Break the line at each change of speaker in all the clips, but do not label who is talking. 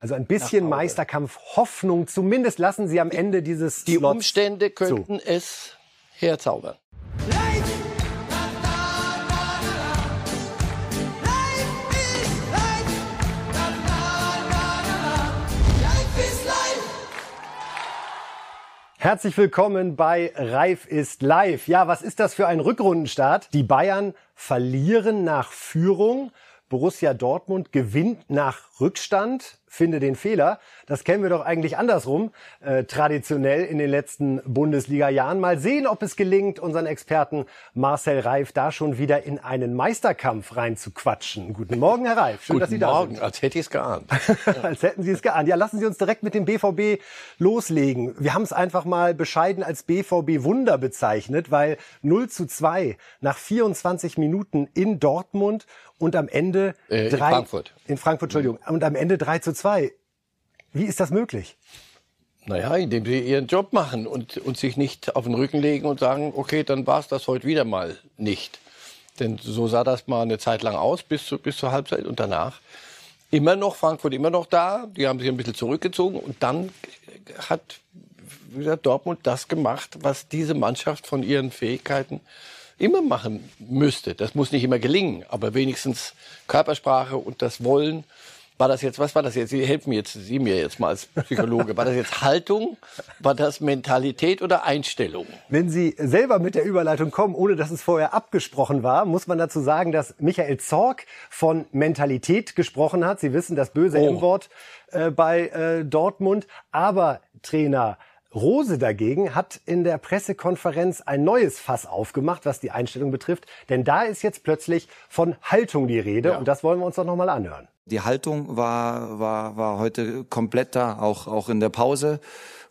Also ein bisschen Meisterkampf, Hoffnung, zumindest lassen Sie am Ende dieses
Die
Slots
Umstände könnten
zu.
es herzaubern.
Herzlich willkommen bei Reif ist live. Ja, was ist das für ein Rückrundenstart? Die Bayern verlieren nach Führung. Borussia Dortmund gewinnt nach Rückstand. Finde den Fehler. Das kennen wir doch eigentlich andersrum, äh, traditionell in den letzten Bundesliga-Jahren. Mal sehen, ob es gelingt, unseren Experten Marcel Reif da schon wieder in einen Meisterkampf reinzuquatschen. Guten Morgen, Herr Reif. Schön, dass Sie
Guten
da
Morgen,
sind.
als hätte ich es geahnt.
Als hätten Sie es geahnt. Ja, lassen Sie uns direkt mit dem BVB loslegen. Wir haben es einfach mal bescheiden als BVB-Wunder bezeichnet, weil 0 zu 2 nach 24 Minuten in Dortmund und am Ende
Äh, in
drei,
Frankfurt.
In Frankfurt, Entschuldigung. Und am Ende 3 zu 2. Wie ist das möglich?
Naja, indem sie ihren Job machen und, und sich nicht auf den Rücken legen und sagen, okay, dann war es das heute wieder mal nicht. Denn so sah das mal eine Zeit lang aus, bis, zu, bis zur Halbzeit und danach. Immer noch Frankfurt, immer noch da. Die haben sich ein bisschen zurückgezogen und dann hat wie gesagt, Dortmund das gemacht, was diese Mannschaft von ihren Fähigkeiten immer machen müsste. Das muss nicht immer gelingen, aber wenigstens Körpersprache und das Wollen. War das jetzt, was war das jetzt? Sie helfen mir jetzt, Sie mir jetzt mal als Psychologe. War das jetzt Haltung? War das Mentalität oder Einstellung?
Wenn Sie selber mit der Überleitung kommen, ohne dass es vorher abgesprochen war, muss man dazu sagen, dass Michael Zorg von Mentalität gesprochen hat. Sie wissen das böse
Oh.
M-Wort äh, bei äh, Dortmund. Aber Trainer Rose dagegen hat in der Pressekonferenz ein neues Fass aufgemacht, was die Einstellung betrifft. Denn da ist jetzt plötzlich von Haltung die Rede. Und das wollen wir uns doch nochmal anhören.
Die Haltung war, war, war heute komplett da, auch, auch in der Pause.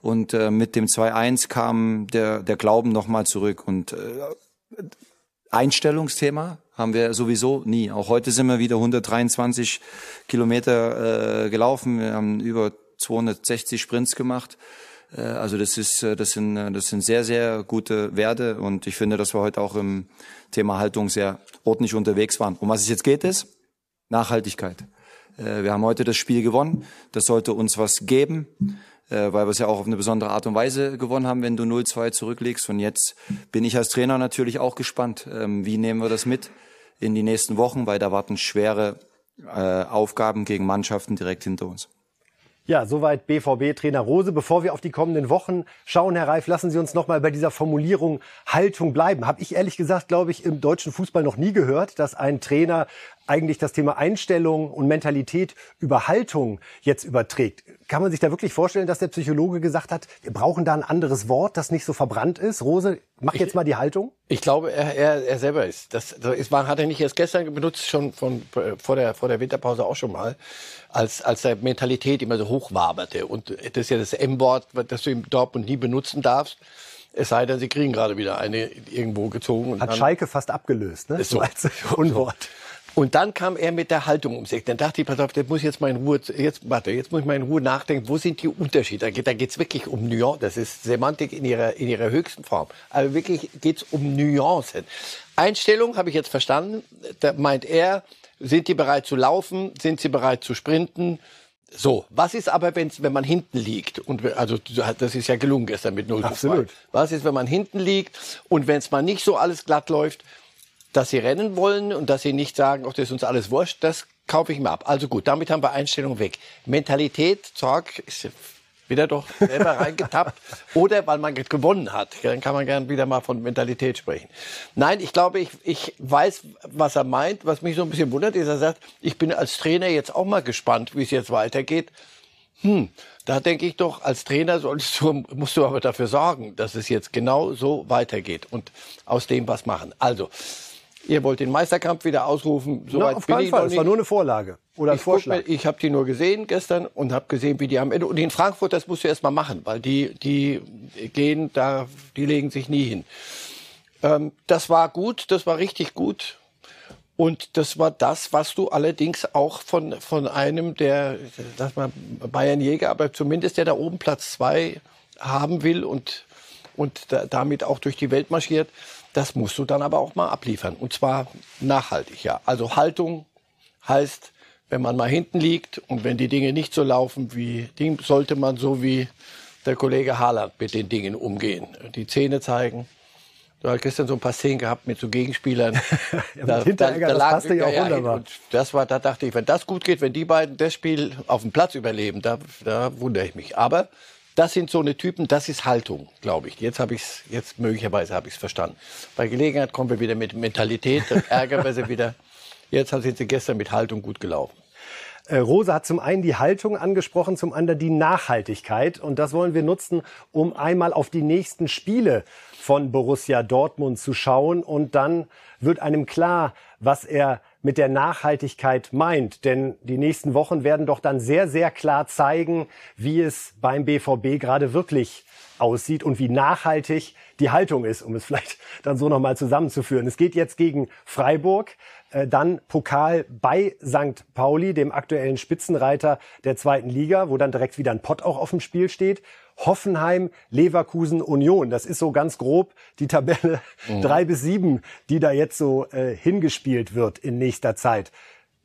Und äh, mit dem 2-1 kam der, der Glauben nochmal zurück. Und äh, Einstellungsthema haben wir sowieso nie. Auch heute sind wir wieder 123 Kilometer äh, gelaufen. Wir haben über 260 Sprints gemacht. Äh, also das ist, äh, das sind, äh, das sind sehr, sehr gute Werte. Und ich finde, dass wir heute auch im Thema Haltung sehr ordentlich unterwegs waren. Um was es jetzt geht, ist Nachhaltigkeit. Wir haben heute das Spiel gewonnen. Das sollte uns was geben, weil wir es ja auch auf eine besondere Art und Weise gewonnen haben, wenn du 0-2 zurücklegst. Und jetzt bin ich als Trainer natürlich auch gespannt, ähm, wie nehmen wir das mit in die nächsten Wochen, weil da warten schwere Aufgaben gegen Mannschaften direkt hinter uns.
Ja, soweit BVB-Trainer Rose. Bevor wir auf die kommenden Wochen schauen, Herr Reif, lassen Sie uns noch mal bei dieser Formulierung Haltung bleiben. Habe ich ehrlich gesagt, glaube ich, im deutschen Fußball noch nie gehört, dass ein Trainer eigentlich das Thema Einstellung und Mentalität über Haltung jetzt überträgt. Kann man sich da wirklich vorstellen, dass der Psychologe gesagt hat, wir brauchen da ein anderes Wort, das nicht so verbrannt ist? Rose, mach jetzt mal die Haltung.
Ich glaube, er, er, er selber ist. Das, das war, hat er nicht erst gestern benutzt, schon von, äh, vor, der, vor der Winterpause auch schon mal, als, als der Mentalität immer so hochwaberte. Und das ist ja das M-Wort, das du im Dortmund nie benutzen darfst. Es sei denn, sie kriegen gerade wieder eine irgendwo gezogen. Und
Hat Schalke fast abgelöst, ne?
Ist so.
als Unwort.
Und dann kam er mit der Haltung um sich. Dann dachte ich, pass auf, jetzt muss jetzt mal in Ruhe, jetzt, warte, jetzt muss ich mal in Ruhe nachdenken, wo sind die Unterschiede? Da geht, da geht's wirklich um Nuancen. Das ist Semantik in ihrer, in ihrer höchsten Form. Aber wirklich geht's um Nuancen. Einstellung habe ich jetzt verstanden. Da meint er, sind die bereit zu laufen? Sind sie bereit zu sprinten? So, was ist aber, wenn's, wenn man hinten liegt? Und also das ist ja gelungen gestern mit 0 zu 2.
Absolut.
Was ist, wenn man hinten liegt und wenn es mal nicht so alles glatt läuft, dass sie rennen wollen und dass sie nicht sagen, ach, das ist uns alles wurscht, das kaufe ich mir ab. Also gut, damit haben wir Einstellung weg. Mentalität, Zorg, ist wieder doch selber reingetappt. Oder weil man gewonnen hat. Dann kann man gern wieder mal von Mentalität sprechen. Nein, ich glaube, ich, ich weiß, was er meint. Was mich so ein bisschen wundert, ist, er sagt, ich bin als Trainer jetzt auch mal gespannt, wie es jetzt weitergeht. Hm, da denke ich doch, als Trainer solltest du, musst du aber dafür sorgen, dass es jetzt genau so weitergeht und aus dem was machen. Also, ihr wollt den Meisterkampf wieder ausrufen.
Na,
Soweit
auf
bin
keinen
ich
Fall. Es war nur eine Vorlage oder ein
Ich, guck
Vorschlag.
mir, ich habe die nur gesehen gestern und habe gesehen, wie die am Ende. Und in Frankfurt, das musst du erst mal machen, weil die, die gehen da, die legen sich nie hin. Ähm, das war gut, das war richtig gut. Und das war das, was du allerdings auch von, von einem, der, sag mal, Bayern Jäger, aber zumindest der da oben Platz zwei haben will und, und da, damit auch durch die Welt marschiert, das musst du dann aber auch mal abliefern. Und zwar nachhaltig, ja. Also Haltung heißt wenn man mal hinten liegt und wenn die Dinge nicht so laufen wie Ding, sollte man so wie der Kollege Haaland mit den Dingen umgehen. Die Zähne zeigen. Du hast gestern so ein paar Szenen gehabt mit so Gegenspielern.
ja, da, da, da das passte ja auch wunderbar. Und
das war, da dachte ich, wenn das gut geht, wenn die beiden das Spiel auf dem Platz überleben, da, da wundere ich mich. Aber das sind so eine Typen, das ist Haltung, glaube ich. Jetzt habe ich es, jetzt möglicherweise habe ich es verstanden. Bei Gelegenheit kommen wir wieder mit Mentalität, dann ärgern wir sie wieder. Jetzt sind sie gestern mit Haltung gut gelaufen.
Äh, Rosa hat zum einen die Haltung angesprochen, zum anderen die Nachhaltigkeit. Und das wollen wir nutzen, um einmal auf die nächsten Spiele von Borussia Dortmund zu schauen. Und dann wird einem klar, was er mit der Nachhaltigkeit meint. Denn die nächsten Wochen werden doch dann sehr, sehr klar zeigen, wie es beim BVB gerade wirklich aussieht und wie nachhaltig die Haltung ist, um es vielleicht dann so nochmal zusammenzuführen. Es geht jetzt gegen Freiburg, äh, dann Pokal bei St. Pauli, dem aktuellen Spitzenreiter der zweiten Liga, wo dann direkt wieder ein Pott auch auf dem Spiel steht. Hoffenheim, Leverkusen, Union. Das ist so ganz grob die Tabelle mhm. drei bis sieben, die da jetzt so äh, hingespielt wird in nächster Zeit.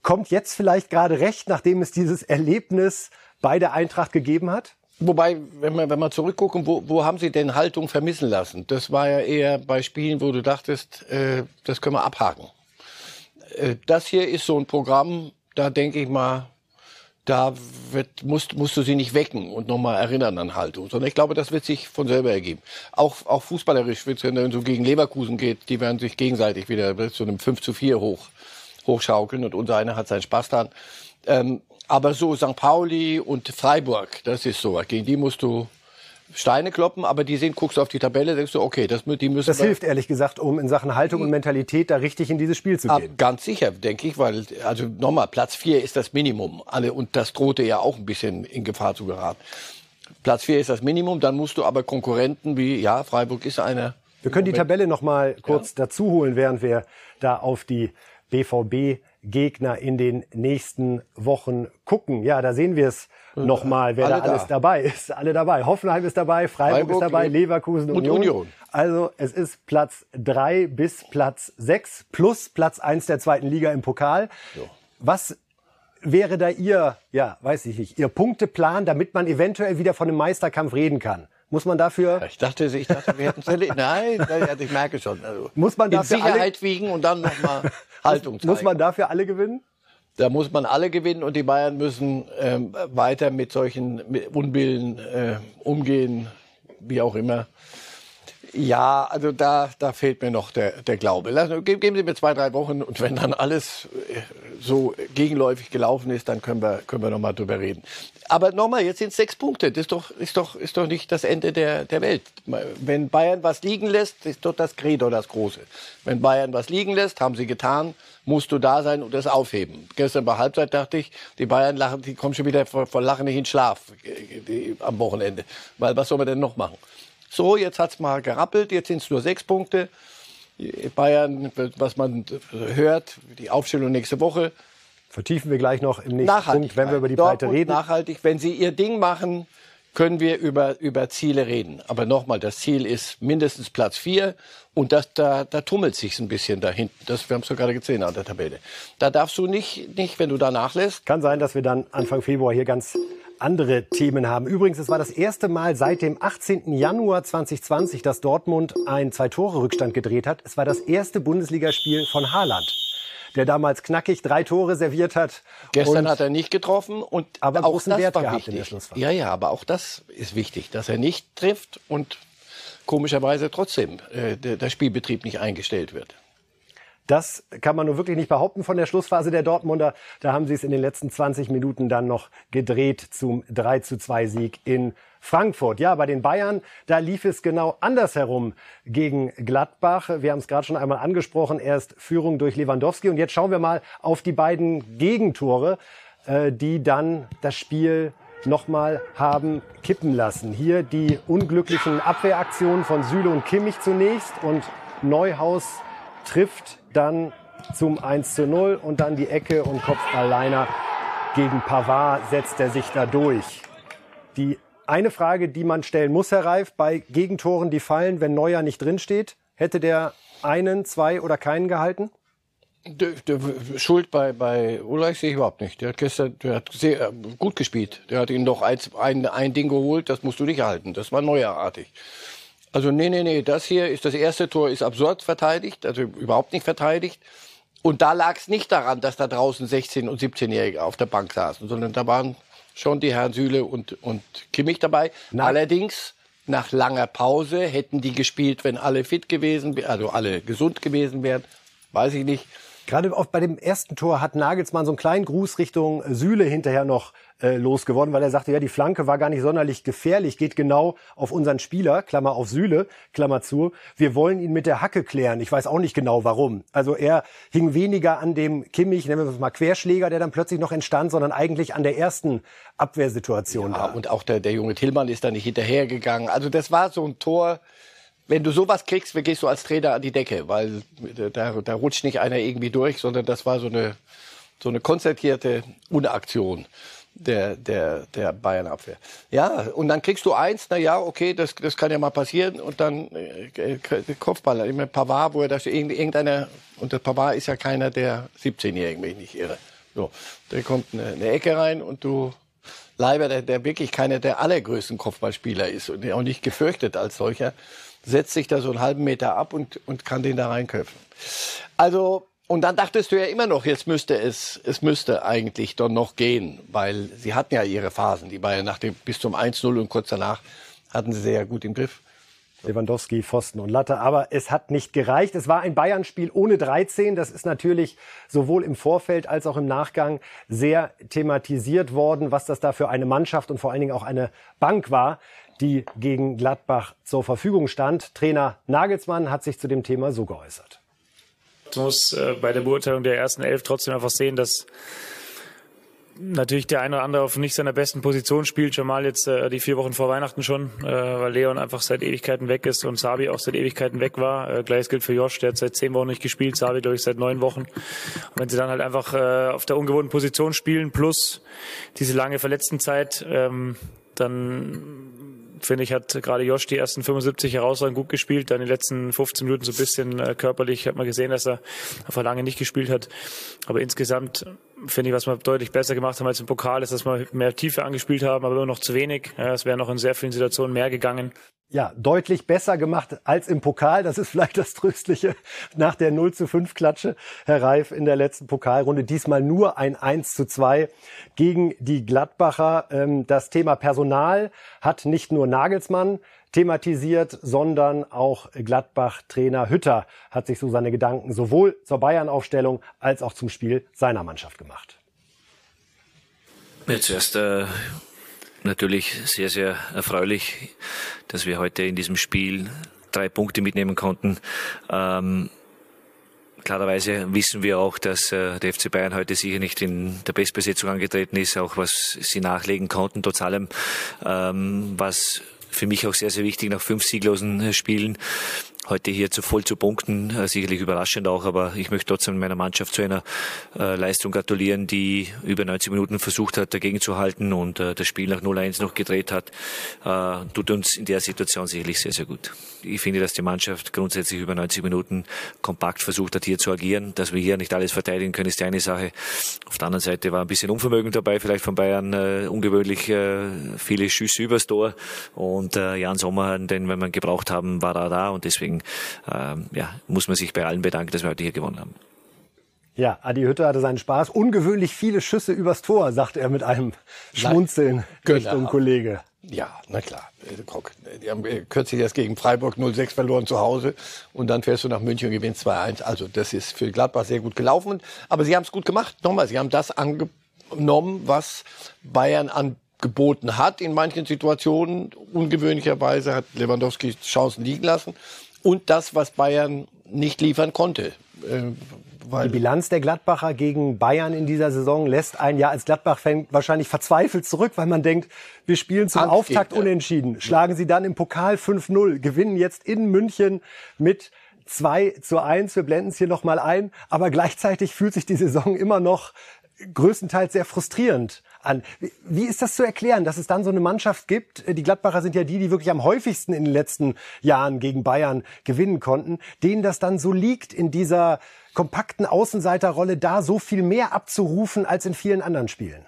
Kommt jetzt vielleicht gerade recht, nachdem es dieses Erlebnis bei der Eintracht gegeben hat?
Wobei, wenn wir, wenn wir zurückgucken, wo, wo haben Sie denn Haltung vermissen lassen? Das war ja eher bei Spielen, wo du dachtest, äh, das können wir abhaken. Äh, das hier ist so ein Programm, da denke ich mal, da wird, musst, musst du sie nicht wecken und nochmal erinnern an Haltung, sondern ich glaube, das wird sich von selber ergeben. Auch, auch fußballerisch wenn es so gegen Leverkusen geht, die werden sich gegenseitig wieder zu einem 5 zu 4 hoch, hochschaukeln und unser einer hat seinen Spaß dran. Ähm, aber so St. Pauli und Freiburg, das ist so, gegen die musst du Steine kloppen, aber die sehen, guckst du auf die Tabelle, denkst du, okay, das, die müssen.
Das hilft ehrlich gesagt, um in Sachen Haltung und Mentalität da richtig in dieses Spiel zu gehen.
Ab, ganz sicher, denke ich, weil, also nochmal, Platz vier ist das Minimum. Alle, und das drohte ja auch ein bisschen in Gefahr zu geraten. Platz vier ist das Minimum, dann musst du aber Konkurrenten wie, ja, Freiburg ist einer.
Wir können die Tabelle noch mal kurz ja. dazu holen, während wir da auf die BVB Gegner in den nächsten Wochen gucken. Ja, da sehen wir es nochmal, wer da alles da. dabei ist. Alle dabei. Hoffenheim ist dabei, Freiburg, Freiburg ist dabei, Leverkusen und Union. Union. Also es ist Platz drei bis Platz sechs plus Platz eins der zweiten Liga im Pokal. So. Was wäre da Ihr, ja, weiß ich nicht, Ihr Punkteplan, damit man eventuell wieder von einem Meisterkampf reden kann? Muss man dafür?
Ich dachte, ich dachte, wir hätten es. Nein, ich merke schon. Also
muss man dafür
in Sicherheit alle, wiegen und dann nochmal Haltung zeigen.
Muss man dafür alle gewinnen?
Da muss man alle gewinnen und die Bayern müssen ähm, weiter mit solchen Unbillen äh, umgehen, wie auch immer. Ja, also da, da fehlt mir noch der, der Glaube. Lassen, geben Sie mir zwei, drei Wochen und wenn dann alles äh, so gegenläufig gelaufen ist, dann können wir, können wir nochmal drüber reden. Aber nochmal, jetzt sind sechs Punkte. Das ist doch, ist doch, ist doch nicht das Ende der, der Welt. Wenn Bayern was liegen lässt, ist doch das Credo das Große. Wenn Bayern was liegen lässt, haben sie getan, musst du da sein und das aufheben. Gestern bei Halbzeit dachte ich, die Bayern lachen, die kommen schon wieder vor, vor Lachen nicht in Schlaf die, am Wochenende. Weil was soll man denn noch machen? So, jetzt hat's mal gerappelt, jetzt sind es nur sechs Punkte. Bayern, was man hört, die Aufstellung nächste Woche.
Vertiefen wir gleich noch im nächsten Punkt, wenn wir über die Breite reden.
Nachhaltig, wenn Sie Ihr Ding machen, können wir über, über Ziele reden. Aber nochmal, das Ziel ist mindestens Platz vier und das, da, da tummelt sich ein bisschen da hinten. Das, wir haben es ja gerade gesehen an der Tabelle. Da darfst du nicht, nicht, wenn du da nachlässt.
Kann sein, dass wir dann Anfang Februar hier ganz andere Themen haben. Übrigens, es war das erste Mal seit dem 18. Januar 2020, dass Dortmund einen Zwei-Tore-Rückstand gedreht hat. Es war das erste Bundesligaspiel von Haaland der damals knackig drei Tore serviert hat.
Gestern hat er nicht getroffen und
aber auch großen Wert gehabt wichtig. in der
Schlussphase. Ja, ja, aber auch das ist wichtig, dass er nicht trifft und komischerweise trotzdem äh, der, der Spielbetrieb nicht eingestellt wird.
Das kann man nur wirklich nicht behaupten von der Schlussphase der Dortmunder. Da haben sie es in den letzten 20 Minuten dann noch gedreht zum 3 zu 2 Sieg in Frankfurt. Ja, bei den Bayern, da lief es genau andersherum gegen Gladbach. Wir haben es gerade schon einmal angesprochen. Erst Führung durch Lewandowski. Und jetzt schauen wir mal auf die beiden Gegentore, äh, die dann das Spiel nochmal haben kippen lassen. Hier die unglücklichen Abwehraktionen von Süle und Kimmich zunächst und Neuhaus trifft dann zum 1 zu 0 und dann die Ecke und Kopfballleiner gegen Pavard setzt er sich da durch. Die eine Frage, die man stellen muss, Herr Reif, bei Gegentoren, die fallen, wenn Neuer nicht drinsteht, hätte der einen, zwei oder keinen gehalten?
Schuld bei, bei Ulreich sehe ich überhaupt nicht. Der hat gestern der hat sehr äh, gut gespielt. Der hat ihn doch ein, ein, ein Ding geholt, das musst du nicht halten. Das war neuerartig. Also nee, nee, nee, das hier ist das erste Tor, ist absurd verteidigt, also überhaupt nicht verteidigt. Und da lag es nicht daran, dass da draußen 16- und 17-Jährige auf der Bank saßen, sondern da waren schon die Herren Süle und, und Kimmich dabei. Na. Allerdings nach langer Pause hätten die gespielt, wenn alle fit gewesen, also alle gesund gewesen wären. Weiß ich nicht.
Gerade auch bei dem ersten Tor hat Nagelsmann so einen kleinen Gruß Richtung Süle hinterher noch äh, losgeworden, weil er sagte, ja, die Flanke war gar nicht sonderlich gefährlich, geht genau auf unseren Spieler, Klammer auf Süle, Klammer zu. Wir wollen ihn mit der Hacke klären. Ich weiß auch nicht genau warum. Also er hing weniger an dem Kimmich, nennen wir es mal Querschläger, der dann plötzlich noch entstand, sondern eigentlich an der ersten Abwehrsituation.
Ja, da. und auch der, der junge Tillmann ist da nicht hinterhergegangen. Also das war so ein Tor, wenn du sowas kriegst, wie gehst du als Trainer an die Decke, weil da, da rutscht nicht einer irgendwie durch, sondern das war so eine, so eine konzertierte Unaktion der, der, der Bayern-Abwehr. Ja, und dann kriegst du eins, na ja, okay, das, das kann ja mal passieren, und dann äh, Kopfball, immer Pavard, wo er da steht, irgendeiner, und der Pavard ist ja keiner der 17-Jährigen, wenn ich nicht irre. So, da kommt eine, eine Ecke rein und du Leiber, der, der wirklich keiner der allergrößten Kopfballspieler ist und auch nicht gefürchtet als solcher, setzt sich da so einen halben Meter ab und, und kann den da reinköpfen. Also, und dann dachtest du ja immer noch, jetzt müsste es, es müsste eigentlich doch noch gehen, weil sie hatten ja ihre Phasen, die Bayern nach dem, bis zum 1-0 und kurz danach hatten sie sehr gut im Griff.
Lewandowski, Pfosten und Latte. Aber es hat nicht gereicht. Es war ein Bayern-Spiel ohne 13. Das ist natürlich sowohl im Vorfeld als auch im Nachgang sehr thematisiert worden, was das da für eine Mannschaft und vor allen Dingen auch eine Bank war, die gegen Gladbach zur Verfügung stand. Trainer Nagelsmann hat sich zu dem Thema so geäußert.
Man muss äh, bei der Beurteilung der ersten Elf trotzdem einfach sehen, dass natürlich der eine oder andere auf nicht seiner besten Position spielt. Jamal jetzt äh, die vier Wochen vor Weihnachten schon, äh, weil Leon einfach seit Ewigkeiten weg ist und Sabi auch seit Ewigkeiten weg war. Äh, Gleiches gilt für Josh, der hat seit zehn Wochen nicht gespielt, Sabi glaube ich seit neun Wochen. Und wenn sie dann halt einfach äh, auf der ungewohnten Position spielen plus diese lange Verletztenzeit, ähm, dann finde ich, hat gerade Josh die ersten 75 herausragend gut gespielt. Dann die letzten 15 Minuten so ein bisschen äh, körperlich hat man gesehen, dass er einfach lange nicht gespielt hat. Aber insgesamt finde ich, was wir deutlich besser gemacht haben als im Pokal, ist, dass wir mehr Tiefe angespielt haben, aber immer noch zu wenig. Es wäre noch in sehr vielen Situationen mehr gegangen
ja, deutlich besser gemacht als im Pokal. Das ist vielleicht das Tröstliche nach der 0 zu 5 Klatsche, Herr Reif, in der letzten Pokalrunde. Diesmal nur ein 1 zu 2 gegen die Gladbacher. Ähm, das Thema Personal hat nicht nur Nagelsmann thematisiert, sondern auch Gladbach-Trainer Hütter hat sich so seine Gedanken sowohl zur Bayern-Aufstellung als auch zum Spiel seiner Mannschaft gemacht.
Ja, zuerst äh, natürlich sehr, sehr erfreulich, dass wir heute in diesem Spiel drei Punkte mitnehmen konnten. Ähm, Klarerweise wissen wir auch, dass äh, der FC Bayern heute sicher nicht in der Bestbesetzung angetreten ist, auch was sie nachlegen konnten, trotz allem, ähm, was für mich auch sehr, sehr wichtig nach fünf sieglosen Spielen heute hier zu voll zu punkten, äh, sicherlich überraschend auch, aber ich möchte trotzdem meiner Mannschaft zu einer äh, Leistung gratulieren, die über 90 Minuten versucht hat, dagegen zu halten und äh, das Spiel nach 0-1 noch gedreht hat, tut uns in der Situation sicherlich sehr, sehr gut. Ich finde, dass die Mannschaft grundsätzlich über 90 Minuten kompakt versucht hat, hier zu agieren. Dass wir hier nicht alles verteidigen können, ist die eine Sache. Auf der anderen Seite war ein bisschen Unvermögen dabei, vielleicht von Bayern äh, ungewöhnlich äh, viele Schüsse übers Tor und äh, Jan Sommer, den wir gebraucht haben, war er da und deswegen deswegen ähm, ja, muss man sich bei allen bedanken, dass wir heute hier gewonnen haben.
Ja, Adi Hütter hatte seinen Spaß. Ungewöhnlich viele Schüsse übers Tor, sagt er mit einem Schmunzeln
Nein,
Richtung genau. Kollege.
Ja, na klar. Äh, guck, die haben äh, kürzlich erst gegen Freiburg 0-6 verloren zu Hause und dann fährst du nach München und gewinnst 2-1. Also das ist für Gladbach sehr gut gelaufen. Aber sie haben es gut gemacht. Nochmal, sie haben das angenommen, was Bayern angeboten hat in manchen Situationen. Ungewöhnlicherweise hat Lewandowski Chancen liegen lassen und das, was Bayern nicht liefern konnte.
Äh, die Bilanz der Gladbacher gegen Bayern in dieser Saison lässt einen ja als Gladbach-Fan wahrscheinlich verzweifelt zurück, weil man denkt, wir spielen zum Angst Auftakt unentschieden, schlagen sie dann im Pokal 5-0, gewinnen jetzt in München mit 2 zu 1. Wir blenden es hier nochmal ein. Aber gleichzeitig fühlt sich die Saison immer noch größtenteils sehr frustrierend an. Wie ist das zu erklären, dass es dann so eine Mannschaft gibt? Die Gladbacher sind ja die, die wirklich am häufigsten in den letzten Jahren gegen Bayern gewinnen konnten, denen das dann so liegt in dieser kompakten Außenseiterrolle da so viel mehr abzurufen als in vielen anderen Spielen?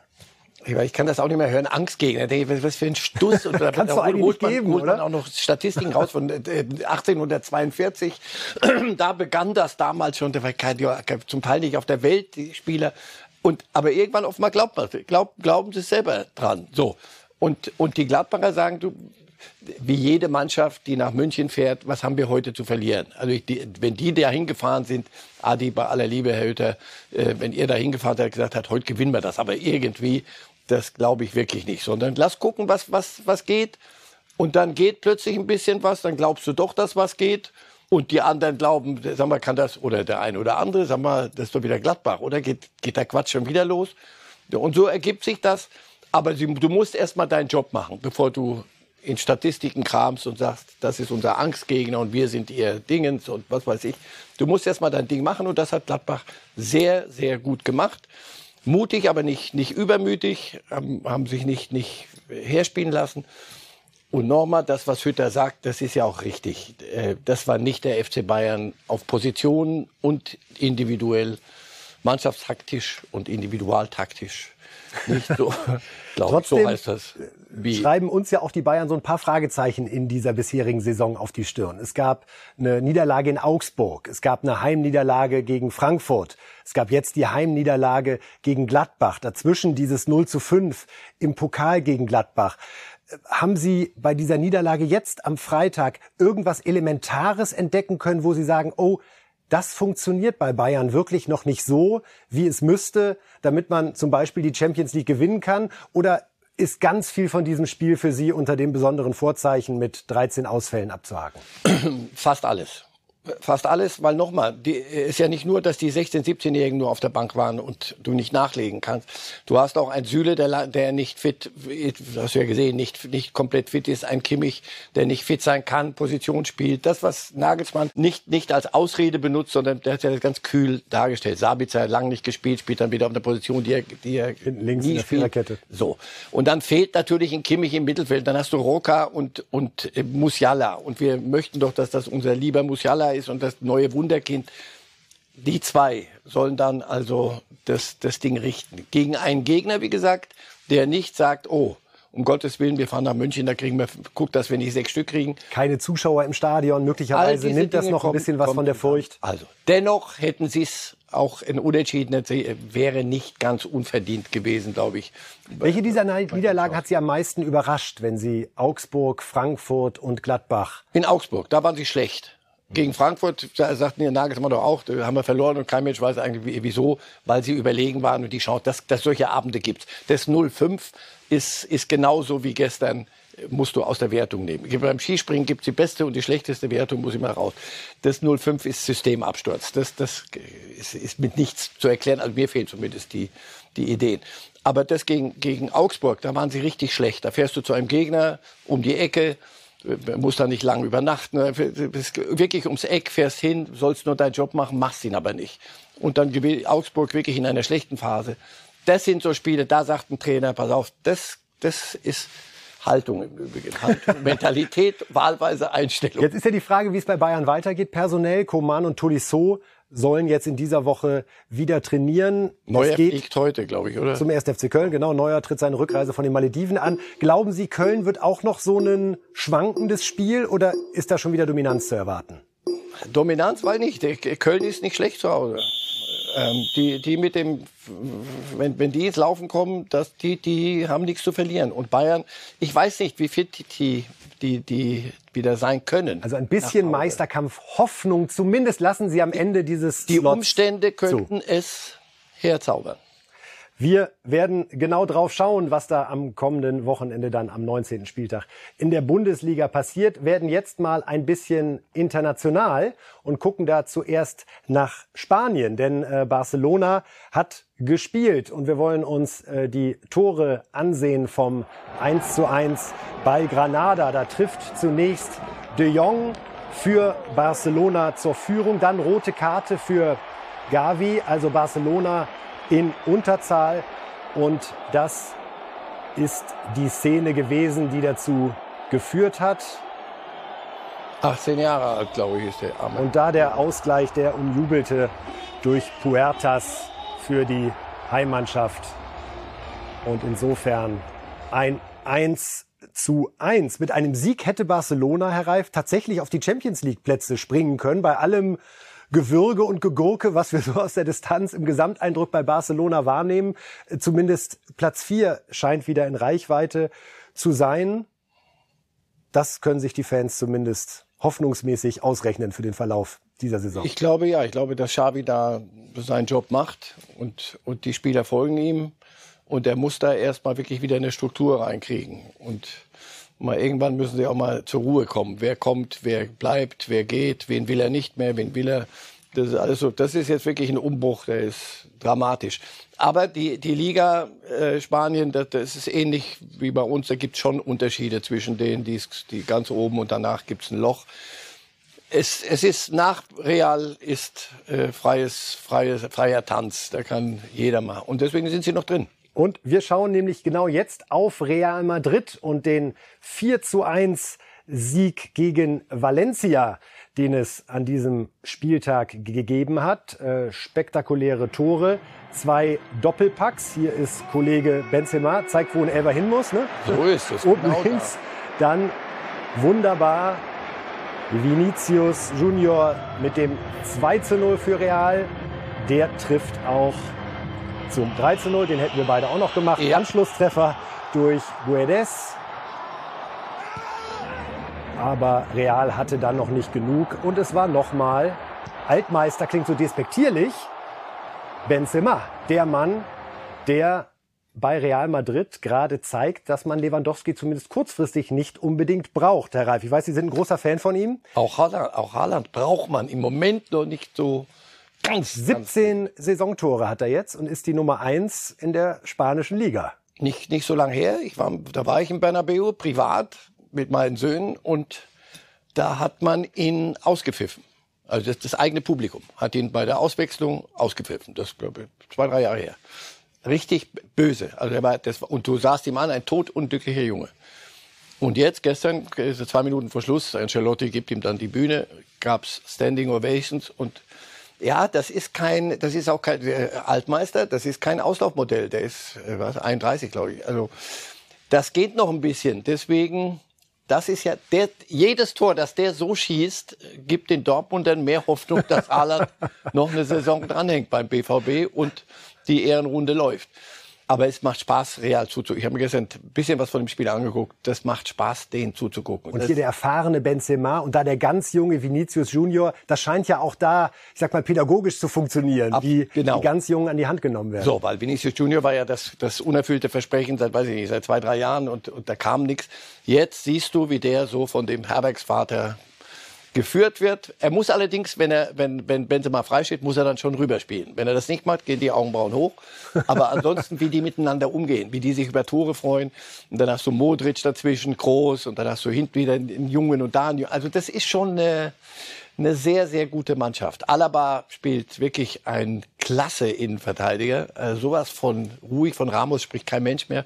Ich kann das auch nicht mehr hören. Angstgegner. Was für ein Stuss. Und da
Kannst du eigentlich
holt man,
geben,
holt man auch noch Statistiken raus von äh, 1842. da begann das damals schon. Da war kein, zum Teil nicht auf der Welt, die Spieler. Und, aber irgendwann offenbar glaubt man, glaub, glauben sie selber dran. So. Und, und die Gladbacher sagen, du, wie jede Mannschaft, die nach München fährt, was haben wir heute zu verlieren? Also ich, die, wenn die da hingefahren sind, Adi, bei aller Liebe, Herr Hütter, äh, wenn ihr da hingefahren seid, gesagt hat, heute gewinnen wir das. Aber irgendwie, das glaube ich wirklich nicht. Sondern lass gucken, was, was, was geht. Und dann geht plötzlich ein bisschen was, dann glaubst du doch, dass was geht. Und die anderen glauben, sag mal, kann das, oder der eine oder andere, sag mal, das ist doch wieder Gladbach, oder? Geht, geht der Quatsch schon wieder los? Und so ergibt sich das. Aber du musst erst mal deinen Job machen, bevor du in Statistiken kramst und sagst, das ist unser Angstgegner und wir sind ihr Dingens und was weiß ich. Du musst erst mal dein Ding machen und das hat Gladbach sehr, sehr gut gemacht. Mutig, aber nicht, nicht übermütig, haben, haben sich nicht, nicht herspielen lassen. Und Norma, das, was Hütter sagt, das ist ja auch richtig. Äh, Das war nicht der FC Bayern auf Position und individuell, mannschaftstaktisch und individualtaktisch. Nicht so, glaube ich, so
Trotzdem
heißt das. Wie,
schreiben uns ja auch die Bayern so ein paar Fragezeichen in dieser bisherigen Saison auf die Stirn. Es gab eine Niederlage in Augsburg, es gab eine Heimniederlage gegen Frankfurt, es gab jetzt die Heimniederlage gegen Gladbach, dazwischen dieses 0 zu 5 im Pokal gegen Gladbach. Haben Sie bei dieser Niederlage jetzt am Freitag irgendwas Elementares entdecken können, wo Sie sagen, oh, das funktioniert bei Bayern wirklich noch nicht so, wie es müsste, damit man zum Beispiel die Champions League gewinnen kann? Oder ist ganz viel von diesem Spiel für Sie unter dem besonderen Vorzeichen mit 13 Ausfällen abzuhaken?
Fast alles. Fast alles, weil nochmal, ist ja nicht nur, dass die 16-, 17-Jährigen nur auf der Bank waren und du nicht nachlegen kannst. Du hast auch einen Süle, der, der nicht fit, hast du ja gesehen, nicht, nicht komplett fit ist, ein Kimmich, der nicht fit sein kann, Position spielt. Das, was Nagelsmann nicht, nicht als Ausrede benutzt, sondern der hat ja ganz kühl dargestellt. Sabitzer hat lange nicht gespielt, spielt dann wieder auf einer Position, die er, die er
links
nie
in der
spielt. So. Und dann fehlt natürlich ein Kimmich im Mittelfeld. Dann hast du Roca und, und äh, Musiala. Und wir möchten doch, dass das unser lieber Musiala ist und das neue Wunderkind. Die zwei sollen dann also das, das Ding richten. Gegen einen Gegner, wie gesagt, der nicht sagt, oh, um Gottes Willen, wir fahren nach München, da kriegen wir, guck, dass wir nicht sechs Stück kriegen.
Keine Zuschauer im Stadion, möglicherweise nimmt das
Dinge
noch ein
kommen-
bisschen was von der. Furcht.
Also, dennoch hätten sie es auch in Unentschieden wäre nicht ganz unverdient gewesen, glaube ich.
Welche dieser Niederlagen hat Sie am meisten überrascht, wenn Sie Augsburg, Frankfurt und Gladbach
In Augsburg, da waren sie schlecht. Gegen Frankfurt da sagten die Nagelsmann doch auch, da haben wir verloren und kein Mensch weiß eigentlich wie- wieso, weil sie überlegen waren und die Chance, dass, dass solche Abende gibt. Das 0-5 ist, ist genauso wie gestern, musst du aus der Wertung nehmen. Beim Skispringen gibt es die beste und die schlechteste Wertung, muss ich mal raus. Das 0-5 ist Systemabsturz. Das, das ist, ist mit nichts zu erklären. Also mir fehlen zumindest die, die Ideen. Aber das gegen, gegen Augsburg, da waren sie richtig schlecht. Da fährst du zu einem Gegner um die Ecke, äh, musst da nicht lang übernachten. Du bist wirklich ums Eck, fährst hin, sollst nur deinen Job machen, machst ihn aber nicht. Und dann gewinnt Augsburg wirklich in einer schlechten Phase. Das sind so Spiele, da sagt ein Trainer, pass auf, das, das ist Haltung im Übrigen. Haltung, Mentalität, wahlweise Einstellung.
Jetzt ist ja die Frage, wie es bei Bayern weitergeht. Personell, Coman und Tolisso sollen jetzt in dieser Woche wieder trainieren.
Neuer
geht
fliegt heute, glaube ich, oder?
zum 1. FC Köln, genau. Neuer tritt seine Rückreise von den Malediven an. Glauben Sie, Köln wird auch noch so ein schwankendes Spiel oder ist da schon wieder Dominanz zu erwarten?
Dominanz war nicht. Köln ist nicht schlecht zu Hause. Ähm, die, die mit dem, wenn, wenn die ins Laufen kommen, das, die, die haben nichts zu verlieren. Und Bayern, ich weiß nicht, wie fit die, die, die wieder sein können.
Also ein bisschen. Meisterkampf, Hoffnung, zumindest lassen Sie am Ende dieses
Die
Slots
Umstände könnten es herzaubern.
Wir werden genau drauf schauen, was da am kommenden Wochenende dann am 19. Spieltag in der Bundesliga passiert, werden jetzt mal ein bisschen international und gucken da zuerst nach Spanien, denn äh, Barcelona hat gespielt und wir wollen uns äh, die Tore ansehen vom 1 zu 1 bei Granada. Da trifft zunächst De Jong für Barcelona zur Führung, dann rote Karte für Gavi, also Barcelona in Unterzahl. Und das ist die Szene gewesen, die dazu geführt hat.
18 Jahre alt, glaube ich, ist der Arme.
Und da der Ausgleich, der umjubelte durch Puertas für die Heimmannschaft. Und insofern ein 1 zu 1. Mit einem Sieg hätte Barcelona, Herr Reif, tatsächlich auf die Champions League Plätze springen können. Bei allem Gewürge und Gegurke, was wir so aus der Distanz im Gesamteindruck bei Barcelona wahrnehmen. Zumindest Platz 4 scheint wieder in Reichweite zu sein. Das können sich die Fans zumindest hoffnungsmäßig ausrechnen für den Verlauf dieser Saison.
Ich glaube ja, ich glaube, dass Xavi da seinen Job macht und, und die Spieler folgen ihm. Und er muss da erstmal wirklich wieder eine Struktur reinkriegen. Und mal irgendwann müssen sie auch mal zur Ruhe kommen. Wer kommt, wer bleibt, wer geht, wen will er nicht mehr, wen will er. Das ist alles so. Das ist jetzt wirklich ein Umbruch, der ist dramatisch. Aber die, die Liga äh, Spanien, das, das ist ähnlich wie bei uns. Da gibt es schon Unterschiede zwischen denen, die, die ganz oben und danach gibt es ein Loch. Es, es ist nach Real ist äh, freies, freies, freier Tanz. Da kann jeder mal. Und deswegen sind sie noch drin.
Und wir schauen nämlich genau jetzt auf Real Madrid und den 4 zu 1 Sieg gegen Valencia, den es an diesem Spieltag gegeben hat. Äh, spektakuläre Tore, zwei Doppelpacks. Hier ist Kollege Benzema, zeigt, wo ein Elber hin muss. Ne?
So ist es.
Oben genau links, da. dann wunderbar Vinicius Junior mit dem 2 zu 0 für Real. Der trifft auch zum 3 zu 0. Den hätten wir beide auch noch gemacht. Ja. Anschlusstreffer durch Guedes. Aber Real hatte dann noch nicht genug. Und es war nochmal, Altmeister klingt so despektierlich, Benzema. Der Mann, der bei Real Madrid gerade zeigt, dass man Lewandowski zumindest kurzfristig nicht unbedingt braucht, Herr Reif. Ich weiß, Sie sind ein großer Fan von ihm.
Auch Haaland, auch Haaland braucht man im Moment noch nicht so
Ganz, 17 ganz Saisontore hat er jetzt und ist die Nummer eins in der spanischen Liga.
Nicht, nicht so lange her. Ich war, da war ich in Bernabeu privat mit meinen Söhnen und da hat man ihn ausgepfiffen. Also das, das eigene Publikum hat ihn bei der Auswechslung ausgepfiffen. Das glaube ich zwei, drei Jahre her. Richtig böse. Also er war, das, und du sahst ihm an, ein totunglücklicher Junge. Und jetzt, gestern, zwei Minuten vor Schluss, Ancelotti gibt ihm dann die Bühne, gab's Standing Ovations und ja, das ist kein, das ist auch kein äh, Altmeister, das ist kein Auslaufmodell. Der ist äh, was 31, glaube ich. Also das geht noch ein bisschen. Deswegen, das ist ja der, jedes Tor, das der so schießt, gibt den Dortmundern mehr Hoffnung, dass Haaland noch eine Saison dranhängt beim BVB und die Ehrenrunde läuft. Aber es macht Spaß, Real zuzugucken. Ich habe mir gestern ein bisschen was von dem Spiel angeguckt. Das macht Spaß, den zuzugucken.
Und, und hier der erfahrene Benzema und da der ganz junge Vinicius Junior, das scheint ja auch da, ich sag mal, pädagogisch zu funktionieren, Ab, wie genau. die ganz Jungen an die Hand genommen werden.
So, weil Vinicius Junior war ja das, das unerfüllte Versprechen seit, weiß ich nicht, seit zwei, drei Jahren und, und da kam nichts. Jetzt siehst du, wie der so von dem Herbergsvater geführt wird. Er muss allerdings, wenn er, wenn, wenn Benzema freisteht, muss er dann schon rüberspielen. Wenn er das nicht macht, gehen die Augenbrauen hoch. Aber ansonsten, wie die miteinander umgehen, wie die sich über Tore freuen. Und dann hast du Modric dazwischen, groß, und dann hast du hinten wieder einen Jungen und da einen Also das ist schon eine, eine sehr, sehr gute Mannschaft. Alaba spielt wirklich ein klasse Innenverteidiger. Äh, sowas von ruhig, von Ramos spricht kein Mensch mehr.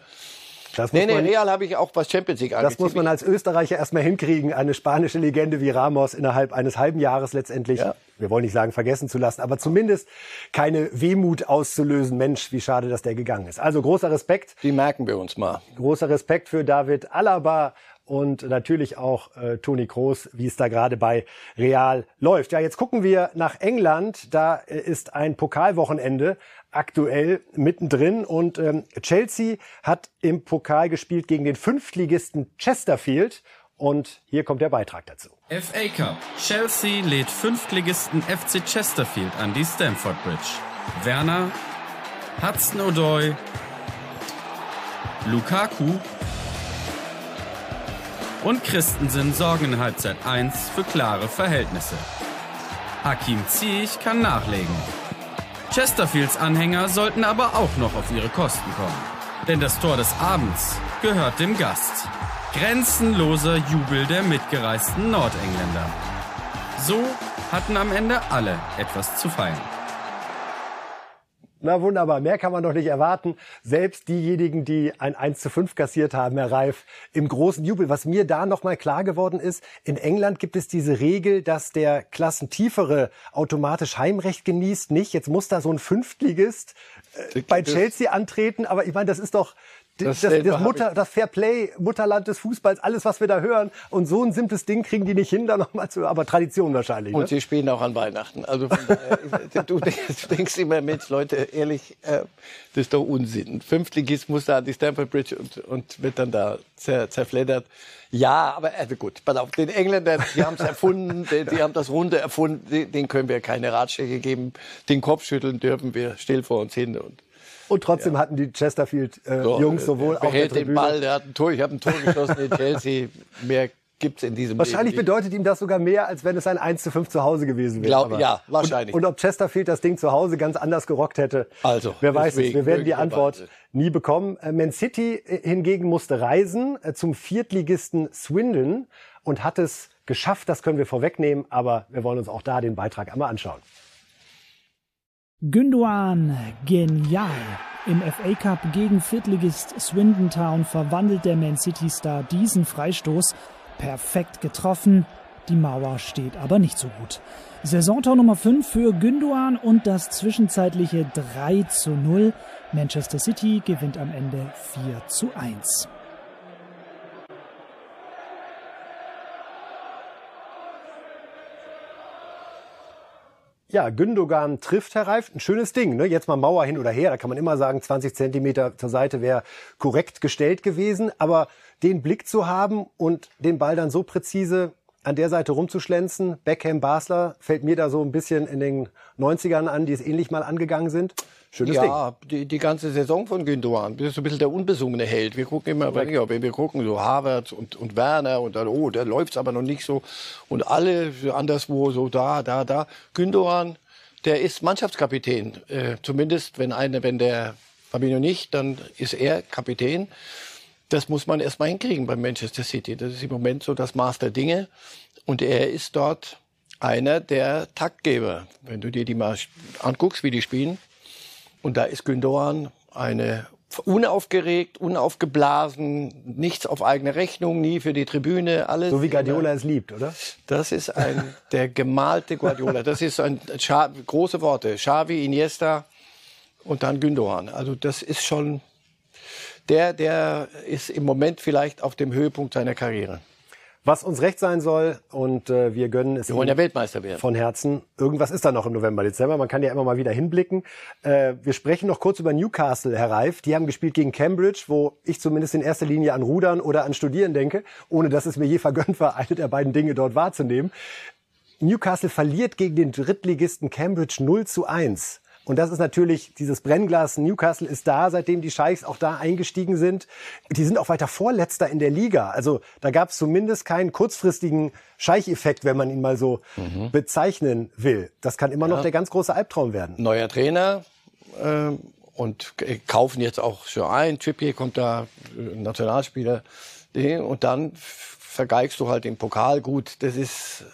Das nee, nee, Real habe ich auch was Champions League
angeht. Das muss man als Österreicher erstmal hinkriegen, eine spanische Legende wie Ramos innerhalb eines halben Jahres letztendlich, ja. wir wollen nicht sagen vergessen zu lassen, aber zumindest keine Wehmut auszulösen. Mensch, wie schade, dass der gegangen ist. Also großer Respekt.
Die merken wir uns mal.
Großer Respekt für David Alaba und natürlich auch äh, Toni Kroos, wie es da gerade bei Real läuft. Ja, jetzt gucken wir nach England. Da äh, ist ein Pokalwochenende aktuell mittendrin. Und ähm, Chelsea hat im Pokal gespielt gegen den Fünftligisten Chesterfield. Und hier kommt der Beitrag dazu.
FA Cup. Chelsea lädt Fünftligisten FC Chesterfield an die Stamford Bridge. Werner, Hudson O'Doy, Lukaku und Christensen sorgen in Halbzeit 1 für klare Verhältnisse. Hakim Ziyech kann nachlegen. Chesterfields Anhänger sollten aber auch noch auf ihre Kosten kommen. Denn das Tor des Abends gehört dem Gast. Grenzenloser Jubel der mitgereisten Nordengländer. So hatten am Ende alle etwas zu feiern.
Na wunderbar, mehr kann man doch nicht erwarten. Selbst diejenigen, die ein 1 zu 5 kassiert haben, Herr Reif, im großen Jubel. Was mir da nochmal klar geworden ist, in England gibt es diese Regel, dass der Klassentiefere automatisch Heimrecht genießt. Nicht, jetzt muss da so ein Fünftligist äh, bei Chelsea antreten, aber ich meine, das ist doch, das, das, das, Mutter, das Fairplay, Mutterland des Fußballs, alles, was wir da hören. Und so ein simples Ding kriegen die nicht hin, da nochmal zu, aber Tradition wahrscheinlich.
Und ne? sie spielen auch an Weihnachten. Also von daher, du, du denkst immer, Mensch, Leute, ehrlich, äh, das ist doch Unsinn. Fünftligist muss da an die Stamford Bridge und, und wird dann da zer, zerfleddert. Ja, aber also gut, pass auf, den Engländern, die haben es erfunden, die, die, haben das Runde erfunden, denen können wir keine Ratschläge geben. Den Kopf schütteln dürfen wir still vor uns hin und
und trotzdem ja. hatten die Chesterfield-Jungs äh, sowohl
auf der Tribüne... den Ball, der hat ein Tor, ich habe ein Tor geschossen in Chelsea. Mehr gibt's in diesem
Wahrscheinlich
Leben
bedeutet ihm das sogar mehr, als wenn es ein 1 zu 5 zu Hause gewesen wäre.
Glaub, ja, wahrscheinlich.
Und, und, ob Chesterfield das Ding zu Hause ganz anders gerockt hätte,
also,
wer weiß es. Wir werden die Antwort nie bekommen. Äh, Man City äh, hingegen musste reisen äh, zum Viertligisten Swindon und hat es geschafft, das können wir vorwegnehmen, aber wir wollen uns auch da den Beitrag einmal anschauen.
Gündoan, genial. Im FA Cup gegen Viertligist Swindon Town verwandelt der Man City Star diesen Freistoß. Perfekt getroffen. Die Mauer steht aber nicht so gut. Saisontor Nummer 5 für Gündoan und das zwischenzeitliche 3 zu 0. Manchester City gewinnt am Ende 4 zu 1.
Ja, Gündogan trifft, Herr Reif. Ein schönes Ding. Ne? Jetzt mal Mauer hin oder her. Da kann man immer sagen, 20 Zentimeter zur Seite wäre korrekt gestellt gewesen. Aber den Blick zu haben und den Ball dann so präzise an der Seite rumzuschlänzen, Beckham, Basler, fällt mir da so ein bisschen in den 90ern an, die es ähnlich mal angegangen sind. Schönes
ja,
Ding.
Die, die ganze Saison von Gündogan. Das ist so ein bisschen der unbesungene Held. Wir gucken immer, wenn, ja, wenn wir gucken, so Harvard und, und Werner und dann, oh, da läuft's aber noch nicht so. Und alle anderswo, so da, da, da. Gündogan, der ist Mannschaftskapitän. Äh, zumindest, wenn eine, wenn der Fabinho nicht, dann ist er Kapitän. Das muss man erstmal hinkriegen bei Manchester City. Das ist im Moment so das Maß der Dinge. Und er ist dort einer der Taktgeber. Wenn du dir die mal anguckst, wie die spielen, und da ist Gündogan eine unaufgeregt, unaufgeblasen, nichts auf eigene Rechnung, nie für die Tribüne, alles.
So wie Guardiola es liebt, oder?
Das ist ein, der gemalte Guardiola. Das ist ein, große Worte. Xavi, Iniesta und dann Gündogan. Also das ist schon, der, der ist im Moment vielleicht auf dem Höhepunkt seiner Karriere
was uns recht sein soll und äh, wir gönnen es.
Wir wollen ja Weltmeister werden.
Von Herzen. Irgendwas ist da noch im November, Dezember. Man kann ja immer mal wieder hinblicken. Äh, wir sprechen noch kurz über Newcastle, Herr Reif. Die haben gespielt gegen Cambridge, wo ich zumindest in erster Linie an Rudern oder an Studieren denke, ohne dass es mir je vergönnt war, eine der beiden Dinge dort wahrzunehmen. Newcastle verliert gegen den Drittligisten Cambridge 0 zu 1. Und das ist natürlich dieses Brennglas. Newcastle ist da, seitdem die Scheichs auch da eingestiegen sind. Die sind auch weiter Vorletzter in der Liga. Also da gab es zumindest keinen kurzfristigen Scheicheffekt, wenn man ihn mal so mhm. bezeichnen will. Das kann immer ja. noch der ganz große Albtraum werden.
Neuer Trainer. Äh, und kaufen jetzt auch schon ein. Trippier kommt da, äh, Nationalspieler. Und dann vergeigst du halt den Pokal. Gut, das ist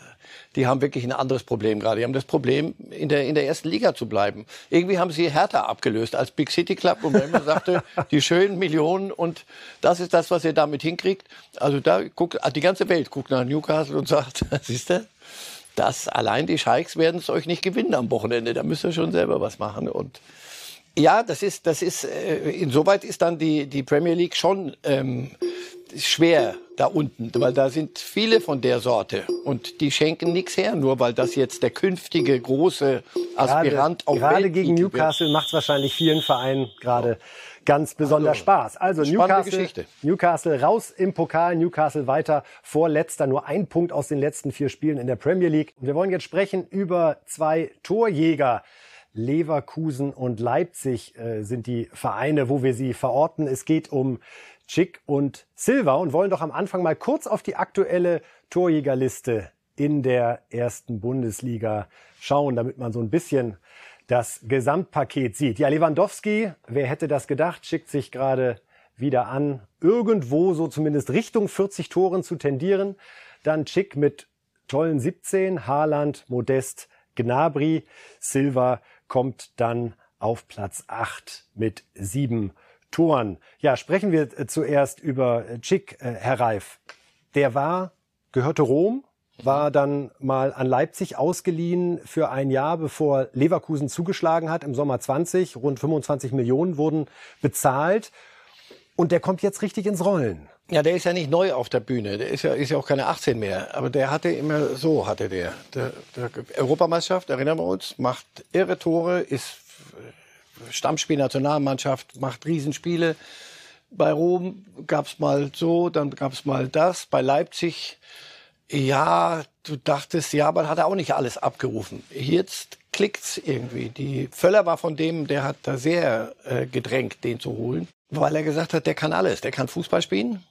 die haben wirklich ein anderes Problem gerade. Die haben das Problem, in der, in der ersten Liga zu bleiben. Irgendwie haben sie härter abgelöst als Big City Club, wo man immer sagte, die schönen Millionen und das ist das, was ihr damit hinkriegt. Also da guckt, die ganze Welt guckt nach Newcastle und sagt, siehst du, das allein die Scheiks werden es euch nicht gewinnen am Wochenende. Da müsst ihr schon selber was machen und ja, das ist, das ist, äh, insoweit ist dann die, die Premier League schon ähm, schwer da unten, weil da sind viele von der Sorte und die schenken nichts her, nur weil das jetzt der künftige große Aspirant
gerade, auf Gerade gegen Newcastle macht es wahrscheinlich vielen Vereinen gerade ganz besonders also, Spaß. Also Newcastle, Geschichte. Newcastle raus im Pokal, Newcastle weiter vorletzter, nur ein Punkt aus den letzten vier Spielen in der Premier League. Und wir wollen jetzt sprechen über zwei Torjäger. Leverkusen und Leipzig äh, sind die Vereine, wo wir sie verorten. Es geht um Chick und Silva und wollen doch am Anfang mal kurz auf die aktuelle Torjägerliste in der ersten Bundesliga schauen, damit man so ein bisschen das Gesamtpaket sieht. Ja, Lewandowski, wer hätte das gedacht, schickt sich gerade wieder an, irgendwo so zumindest Richtung 40 Toren zu tendieren. Dann Chick mit tollen 17, Haaland, Modest, Gnabry, Silva kommt dann auf Platz 8 mit sieben Toren. Ja, sprechen wir äh, zuerst über Chick, äh, Herr Reif. Der war, gehörte Rom, war dann mal an Leipzig ausgeliehen für ein Jahr, bevor Leverkusen zugeschlagen hat im Sommer 20. Rund 25 Millionen wurden bezahlt. Und der kommt jetzt richtig ins Rollen.
Ja, der ist ja nicht neu auf der Bühne. Der ist ja, ist ja auch keine 18 mehr. Aber der hatte immer so, hatte der. der, der Europameisterschaft, erinnern wir uns, macht irre Tore, ist Stammspiel Nationalmannschaft, macht Riesenspiele. Bei Rom gab's mal so, dann gab's mal das. Bei Leipzig, ja, du dachtest, ja, aber hat er auch nicht alles abgerufen. Jetzt klickt's irgendwie. Die Völler war von dem, der hat da sehr äh, gedrängt, den zu holen, weil er gesagt hat, der kann alles. Der kann Fußball spielen,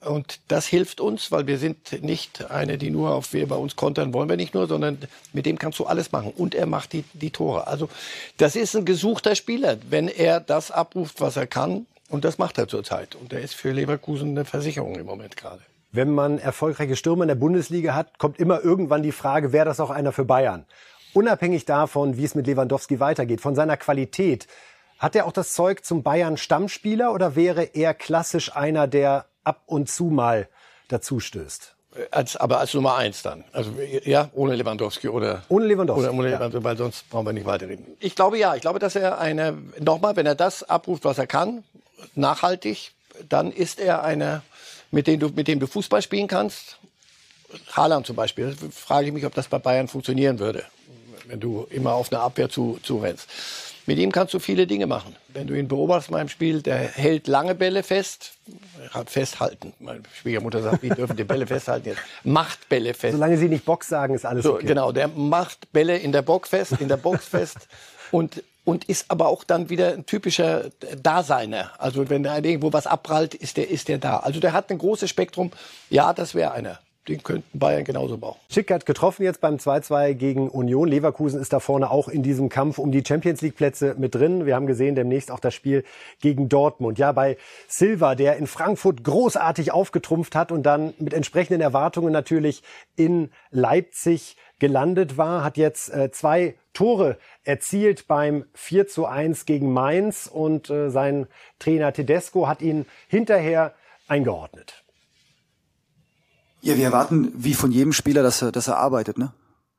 und das hilft uns, weil wir sind nicht eine, die nur auf wir bei uns kontern wollen wir nicht nur, sondern mit dem kannst du alles machen. Und er macht die, die Tore. Also das ist ein gesuchter Spieler, wenn er das abruft, was er kann. Und das macht er zurzeit. Und er ist für Leverkusen eine Versicherung im Moment gerade.
Wenn man erfolgreiche Stürmer in der Bundesliga hat, kommt immer irgendwann die Frage, wäre das auch einer für Bayern? Unabhängig davon, wie es mit Lewandowski weitergeht, von seiner Qualität, hat er auch das Zeug zum Bayern-Stammspieler oder wäre er klassisch einer, der ab und zu mal dazu stößt.
Als, aber als Nummer eins dann. Also ja, ohne Lewandowski oder
ohne Lewandowski,
oder ohne Lewandowski, ja. weil sonst brauchen wir nicht weiterreden. Ich glaube ja, ich glaube, dass er eine nochmal, wenn er das abruft, was er kann, nachhaltig, dann ist er einer, mit dem du mit dem du Fußball spielen kannst. Haaland zum Beispiel, frage ich mich, ob das bei Bayern funktionieren würde, wenn du immer auf eine Abwehr zu, zu rennst. Mit ihm kannst du viele Dinge machen. Wenn du ihn beobachtest mal im Spiel, der hält lange Bälle fest, festhalten. Meine Schwiegermutter sagt, wie dürfen die Bälle festhalten jetzt? Macht Bälle fest.
Solange sie nicht Box sagen, ist alles
so,
okay.
Genau, der macht Bälle in der Box fest, in der Box fest und und ist aber auch dann wieder ein typischer Daseiner. Also wenn da irgendwo was abprallt, ist der, ist der da. Also der hat ein großes Spektrum. Ja, das wäre einer den könnten Bayern genauso brauchen.
Schick hat getroffen jetzt beim 2-2 gegen Union. Leverkusen ist da vorne auch in diesem Kampf um die Champions League Plätze mit drin. Wir haben gesehen demnächst auch das Spiel gegen Dortmund. Ja, bei Silva, der in Frankfurt großartig aufgetrumpft hat und dann mit entsprechenden Erwartungen natürlich in Leipzig gelandet war, hat jetzt äh, zwei Tore erzielt beim 4 zu 1 gegen Mainz und äh, sein Trainer Tedesco hat ihn hinterher eingeordnet.
Ja, wir erwarten wie von jedem Spieler, dass er, dass er arbeitet, ne?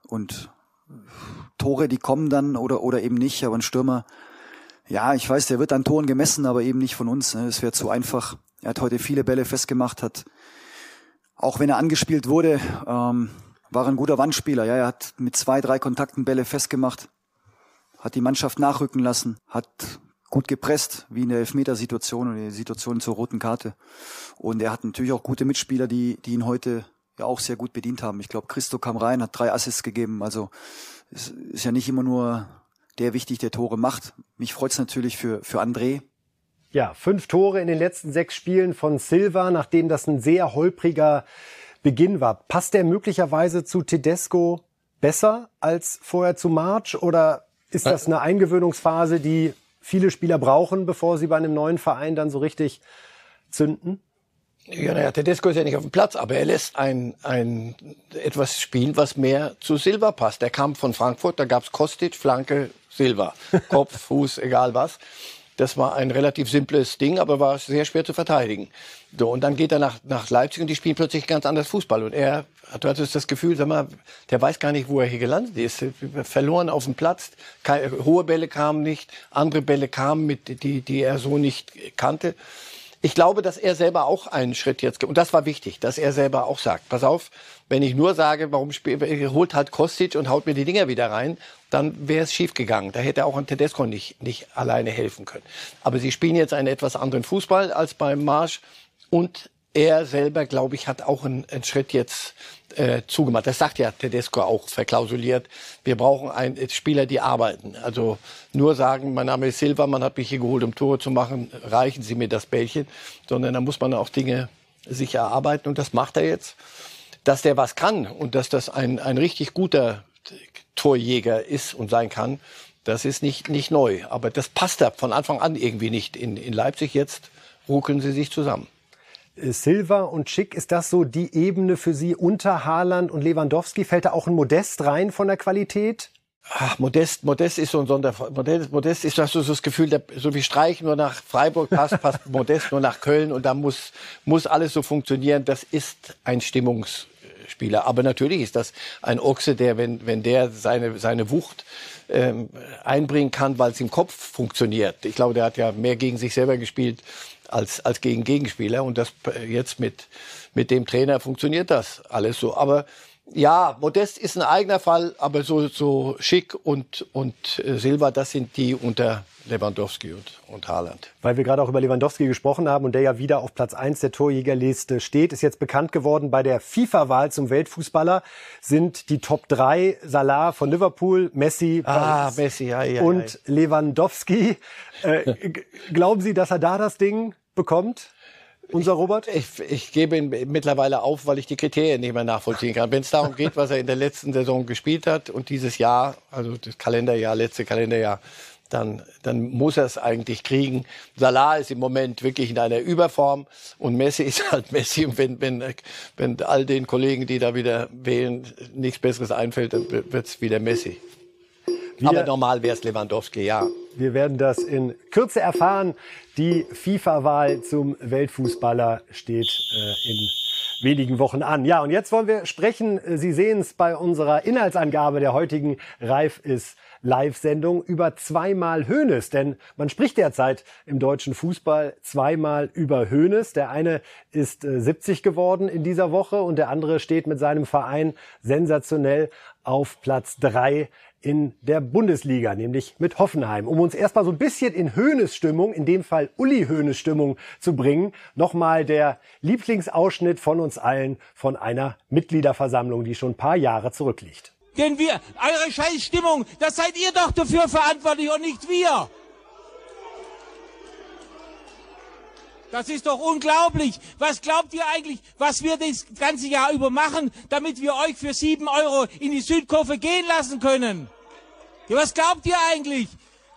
Und Tore, die kommen dann oder, oder eben nicht, aber ein Stürmer, ja, ich weiß, der wird an Toren gemessen, aber eben nicht von uns. Ne? Es wäre zu einfach. Er hat heute viele Bälle festgemacht, hat, auch wenn er angespielt wurde, ähm, war ein guter Wandspieler. Ja, er hat mit zwei, drei Kontakten Bälle festgemacht, hat die Mannschaft nachrücken lassen, hat gut gepresst, wie in der Elfmetersituation oder die Situation zur roten Karte. Und er hat natürlich auch gute Mitspieler, die, die ihn heute ja auch sehr gut bedient haben. Ich glaube, Christo kam rein, hat drei Assists gegeben. Also es ist ja nicht immer nur der wichtig, der Tore macht. Mich freut es natürlich für, für André.
Ja, fünf Tore in den letzten sechs Spielen von Silva, nachdem das ein sehr holpriger Beginn war. Passt der möglicherweise zu Tedesco besser als vorher zu March oder ist das eine Eingewöhnungsphase, die viele Spieler brauchen, bevor sie bei einem neuen Verein dann so richtig zünden?
Ja, naja, Tedesco ist ja nicht auf dem Platz, aber er lässt ein, ein etwas spielen, was mehr zu Silva passt. Der kam von Frankfurt, da gab's Kostic, Flanke, Silva. Kopf, Fuß, egal was. Das war ein relativ simples Ding, aber war sehr schwer zu verteidigen. So, und dann geht er nach, nach Leipzig und die spielen plötzlich ganz anders Fußball. Und er hat hattest das Gefühl, sag mal, der weiß gar nicht, wo er hier gelandet ist. Verloren auf dem Platz. Keine, hohe Bälle kamen nicht, andere Bälle kamen, mit, die, die er so nicht kannte. Ich glaube, dass er selber auch einen Schritt jetzt, und das war wichtig, dass er selber auch sagt, pass auf, wenn ich nur sage, warum spielt, holt halt Kostic und haut mir die Dinger wieder rein, dann wäre es schief gegangen. Da hätte auch ein Tedesco nicht, nicht alleine helfen können. Aber sie spielen jetzt einen etwas anderen Fußball als beim Marsch und er selber, glaube ich, hat auch einen, einen Schritt jetzt äh, zugemacht. Das sagt ja Tedesco auch verklausuliert. Wir brauchen ein, äh, Spieler, die arbeiten. Also nur sagen, mein Name ist Silva, man hat mich hier geholt, um Tore zu machen, reichen Sie mir das Bällchen. Sondern da muss man auch Dinge sich erarbeiten und das macht er jetzt. Dass der was kann und dass das ein, ein richtig guter Torjäger ist und sein kann, das ist nicht, nicht neu. Aber das passt da von Anfang an irgendwie nicht. In, in Leipzig jetzt ruckeln sie sich zusammen.
Silva und Schick, ist das so die Ebene für Sie unter Haaland und Lewandowski? Fällt da auch ein Modest rein von der Qualität?
Ach, Modest, Modest ist so ein Sonderfall. Modest, Modest ist, hast du so das Gefühl, der, so wie Streich nur nach Freiburg passt, passt Modest nur nach Köln und da muss, muss alles so funktionieren. Das ist ein Stimmungsspieler. Aber natürlich ist das ein Ochse, der, wenn, wenn der seine, seine Wucht ähm, einbringen kann, weil es im Kopf funktioniert. Ich glaube, der hat ja mehr gegen sich selber gespielt als, als gegen Gegenspieler und das äh, jetzt mit, mit dem Trainer funktioniert das alles so. Aber ja, Modest ist ein eigener Fall, aber so, so Schick und, und äh, Silva, das sind die unter Lewandowski und, und Haaland.
Weil wir gerade auch über Lewandowski gesprochen haben und der ja wieder auf Platz 1 der Torjägerliste steht, ist jetzt bekannt geworden, bei der FIFA-Wahl zum Weltfußballer sind die Top 3 Salah von Liverpool, Messi,
ah, Messi ja, ja,
und ja. Lewandowski. Äh, glauben Sie, dass er da das Ding bekommt? Unser Robert?
Ich, ich gebe ihn mittlerweile auf, weil ich die Kriterien nicht mehr nachvollziehen kann. Wenn es darum geht, was er in der letzten Saison gespielt hat und dieses Jahr, also das Kalenderjahr, letzte Kalenderjahr, dann, dann muss er es eigentlich kriegen. Salah ist im Moment wirklich in einer Überform und Messi ist halt Messi. Und wenn, wenn, wenn all den Kollegen, die da wieder wählen, nichts Besseres einfällt, dann wird es wieder Messi. Wir, Aber normal wäre es Lewandowski, ja.
Wir werden das in Kürze erfahren. Die FIFA-Wahl zum Weltfußballer steht äh, in wenigen Wochen an. Ja, und jetzt wollen wir sprechen. Sie sehen es bei unserer Inhaltsangabe der heutigen Reif ist Live-Sendung über zweimal Hönes. Denn man spricht derzeit im deutschen Fußball zweimal über Hönes. Der eine ist 70 äh, geworden in dieser Woche und der andere steht mit seinem Verein sensationell auf Platz drei in der Bundesliga, nämlich mit Hoffenheim. Um uns erstmal so ein bisschen in Höhnes Stimmung, in dem Fall Uli Höhnes Stimmung zu bringen, nochmal der Lieblingsausschnitt von uns allen von einer Mitgliederversammlung, die schon ein paar Jahre zurückliegt.
Denn wir, eure Scheißstimmung, das seid ihr doch dafür verantwortlich und nicht wir. Das ist doch unglaublich. Was glaubt ihr eigentlich, was wir das ganze Jahr über machen, damit wir euch für sieben Euro in die Südkurve gehen lassen können? Was glaubt ihr eigentlich?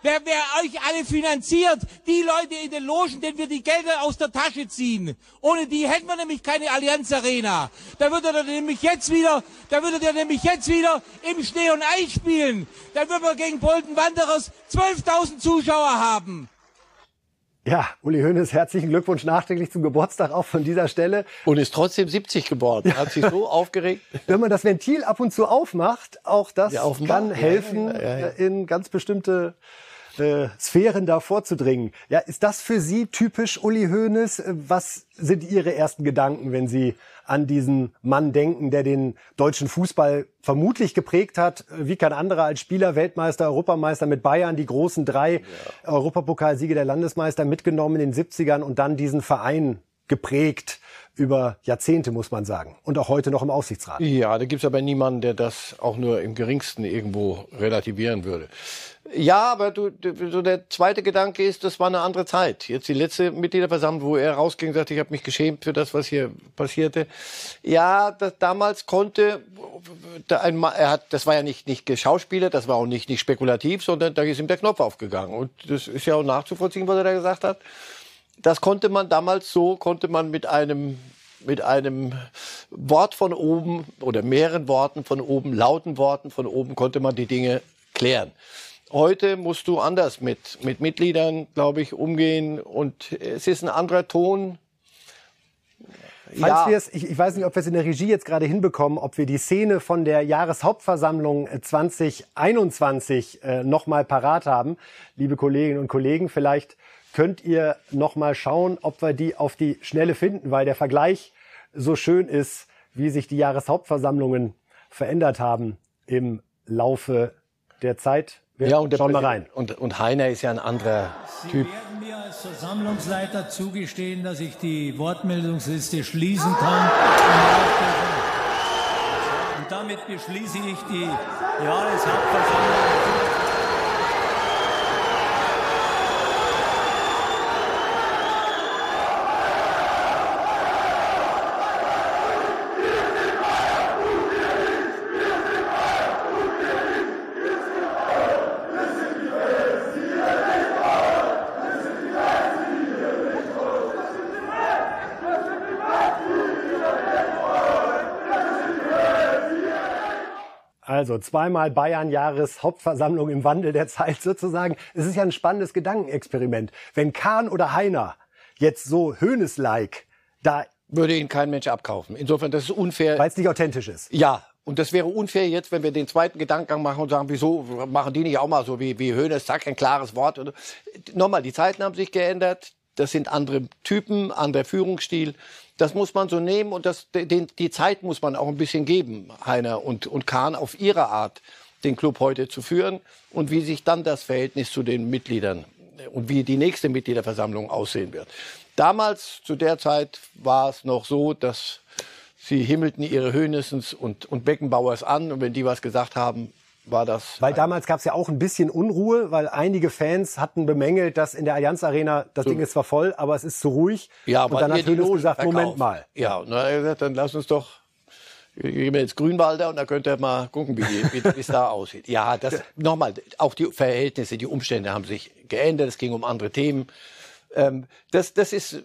Wer, wer euch alle finanziert, die Leute in den Logen, denen wir die Gelder aus der Tasche ziehen. Ohne die hätten wir nämlich keine Allianz Arena. Da würdet ihr nämlich jetzt wieder, da würdet ihr nämlich jetzt wieder im Schnee und Eis spielen. Dann würden wir gegen Bolton Wanderers 12.000 Zuschauer haben.
Ja, Uli Hoeneß, herzlichen Glückwunsch nachträglich zum Geburtstag auch von dieser Stelle.
Und ist trotzdem 70 geworden. Hat sich so aufgeregt.
Wenn man das Ventil ab und zu aufmacht, auch das ja, kann helfen, ja, ja, in ganz bestimmte äh, Sphären da vorzudringen. Ja, ist das für Sie typisch Uli Hoeneß? Was sind Ihre ersten Gedanken, wenn Sie an diesen Mann denken, der den deutschen Fußball vermutlich geprägt hat, wie kein anderer als Spieler, Weltmeister, Europameister mit Bayern, die großen drei ja. Europapokalsiege der Landesmeister mitgenommen in den 70ern und dann diesen Verein geprägt über Jahrzehnte, muss man sagen. Und auch heute noch im Aufsichtsrat.
Ja, da gibt es aber niemanden, der das auch nur im geringsten irgendwo relativieren würde. Ja, aber du, so der zweite Gedanke ist, das war eine andere Zeit. Jetzt die letzte Mitgliederversammlung, wo er rausging und sagte, ich habe mich geschämt für das, was hier passierte. Ja, das, damals konnte ein, er hat, das war ja nicht nicht Schauspieler, das war auch nicht nicht spekulativ, sondern da ist ihm der Knopf aufgegangen und das ist ja auch nachzuvollziehen, was er da gesagt hat. Das konnte man damals so, konnte man mit einem mit einem Wort von oben oder mehreren Worten von oben, lauten Worten von oben, konnte man die Dinge klären. Heute musst du anders mit, mit Mitgliedern, glaube ich, umgehen und es ist ein anderer Ton.
Falls ja. wir es, ich, ich weiß nicht, ob wir es in der Regie jetzt gerade hinbekommen, ob wir die Szene von der Jahreshauptversammlung 2021 äh, nochmal parat haben. Liebe Kolleginnen und Kollegen, vielleicht könnt ihr nochmal schauen, ob wir die auf die Schnelle finden, weil der Vergleich so schön ist, wie sich die Jahreshauptversammlungen verändert haben im Laufe der Zeit.
Wir ja, und schauen mal rein. Und, und Heiner ist ja ein anderer Typ.
Sie werden mir als Versammlungsleiter zugestehen, dass ich die Wortmeldungsliste schließen kann. Und damit beschließe ich die Jahreshauptversammlung.
Also zweimal Bayern Jahreshauptversammlung im Wandel der Zeit sozusagen. Es ist ja ein spannendes Gedankenexperiment. Wenn Kahn oder Heiner jetzt so Hönes-like da
würde ihn kein Mensch abkaufen. Insofern, das ist unfair.
Weil es nicht authentisch ist.
Ja, und das wäre unfair jetzt, wenn wir den zweiten Gedankengang machen und sagen, wieso machen die nicht auch mal so wie, wie Hönes, zack, ein klares Wort. Nochmal, die Zeiten haben sich geändert. Das sind andere Typen, anderer Führungsstil. Das muss man so nehmen und das, den, die Zeit muss man auch ein bisschen geben, Heiner und, und Kahn, auf ihre Art den Club heute zu führen und wie sich dann das Verhältnis zu den Mitgliedern und wie die nächste Mitgliederversammlung aussehen wird. Damals, zu der Zeit, war es noch so, dass sie himmelten ihre Höhnessens und, und Beckenbauers an und wenn die was gesagt haben, war das.
Weil damals gab es ja auch ein bisschen Unruhe, weil einige Fans hatten bemängelt, dass in der Allianz Arena das. Ding ist zwar voll, aber es ist zu ruhig.
Ja,
und dann hat Hönes gesagt. Moment mal.
Ja, und dann hat er gesagt, dann lass uns doch gehen wir jetzt Grünwalder und dann könnt ihr mal gucken, wie, wie, wie es da aussieht. Ja, das nochmal, auch die Verhältnisse, die Umstände haben sich geändert. Es ging um andere Themen. Ähm, das, das ist,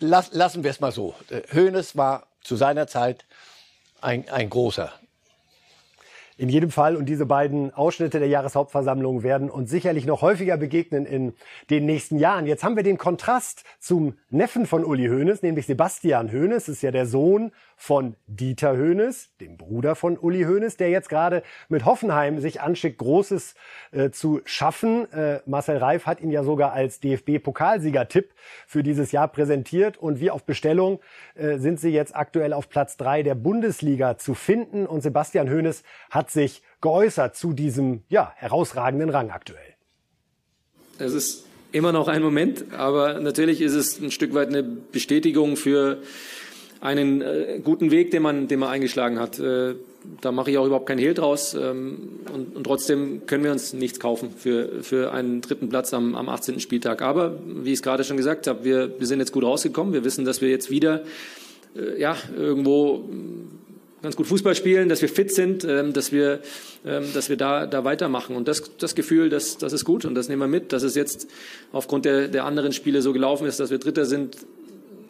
las, lassen wir es mal so. Hoeneß war zu seiner Zeit ein, ein großer.
In jedem Fall und diese beiden Ausschnitte der Jahreshauptversammlung werden uns sicherlich noch häufiger begegnen in den nächsten Jahren. Jetzt haben wir den Kontrast zum Neffen von Uli Hoeneß, nämlich Sebastian Hoeneß, ist ja der Sohn von Dieter Höhnes, dem Bruder von Uli Höhnes, der jetzt gerade mit Hoffenheim sich anschickt, Großes äh, zu schaffen. Äh, Marcel Reif hat ihn ja sogar als DFB-Pokalsieger-Tipp für dieses Jahr präsentiert. Und wie auf Bestellung äh, sind sie jetzt aktuell auf Platz drei der Bundesliga zu finden. Und Sebastian Höhnes hat sich geäußert zu diesem ja, herausragenden Rang aktuell.
Es ist immer noch ein Moment, aber natürlich ist es ein Stück weit eine Bestätigung für einen äh, guten Weg, den man, den man eingeschlagen hat. Äh, da mache ich auch überhaupt keinen Hehl draus. Ähm, und, und, trotzdem können wir uns nichts kaufen für, für einen dritten Platz am, am 18. Spieltag. Aber wie ich es gerade schon gesagt habe, wir, wir sind jetzt gut rausgekommen. Wir wissen, dass wir jetzt wieder äh, ja, irgendwo ganz gut Fußball spielen, dass wir fit sind, ähm, dass wir, ähm, dass wir da, da weitermachen. Und das, das Gefühl, das, das ist gut und das nehmen wir mit. Dass es jetzt aufgrund der, der anderen Spiele so gelaufen ist, dass wir Dritter sind,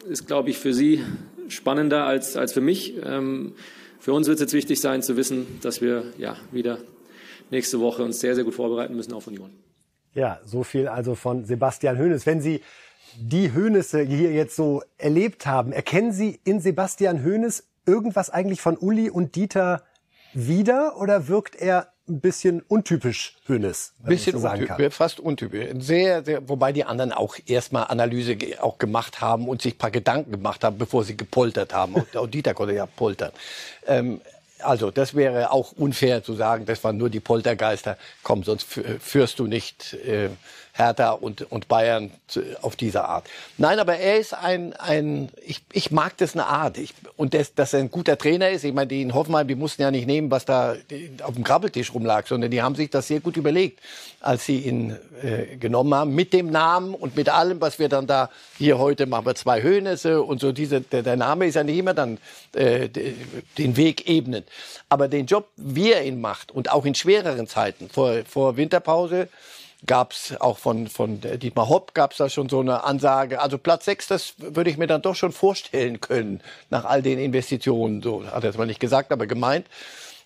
ist, glaube ich, für Sie spannender als, als für mich. Ähm, für uns wird es jetzt wichtig sein zu wissen, dass wir ja wieder nächste Woche uns sehr, sehr gut vorbereiten müssen auf Union.
Ja, so viel also von Sebastian Hoeneß. Wenn Sie die Höhnisse hier jetzt so erlebt haben, erkennen Sie in Sebastian Hoeneß irgendwas eigentlich von Uli und Dieter wieder oder wirkt er ein bisschen untypisch Hönes.
Bisschen so untypisch, fast untypisch. Sehr, sehr, wobei die anderen auch erstmal Analyse auch gemacht haben und sich ein paar Gedanken gemacht haben, bevor sie gepoltert haben. Und auch Dieter konnte ja poltern. Ähm, also das wäre auch unfair zu sagen, das waren nur die Poltergeister. Komm, sonst führst du nicht äh, Hertha und, und Bayern auf diese Art. Nein, aber er ist ein, ein ich, ich mag das eine Art. Ich, und das, dass er ein guter Trainer ist. Ich meine, die in Hoffenheim, die mussten ja nicht nehmen, was da auf dem Krabbeltisch rumlag, sondern die haben sich das sehr gut überlegt, als sie ihn äh, genommen haben. Mit dem Namen und mit allem, was wir dann da, hier heute machen wir zwei Höhnisse und so. Diese, der, der Name ist ja nicht immer dann äh, den Weg ebnen. Aber den Job, wie er ihn macht und auch in schwereren Zeiten, vor, vor Winterpause, gab es auch von, von Dietmar Hopp gab es da schon so eine Ansage. Also Platz 6, das würde ich mir dann doch schon vorstellen können, nach all den Investitionen. So hat er zwar nicht gesagt, aber gemeint.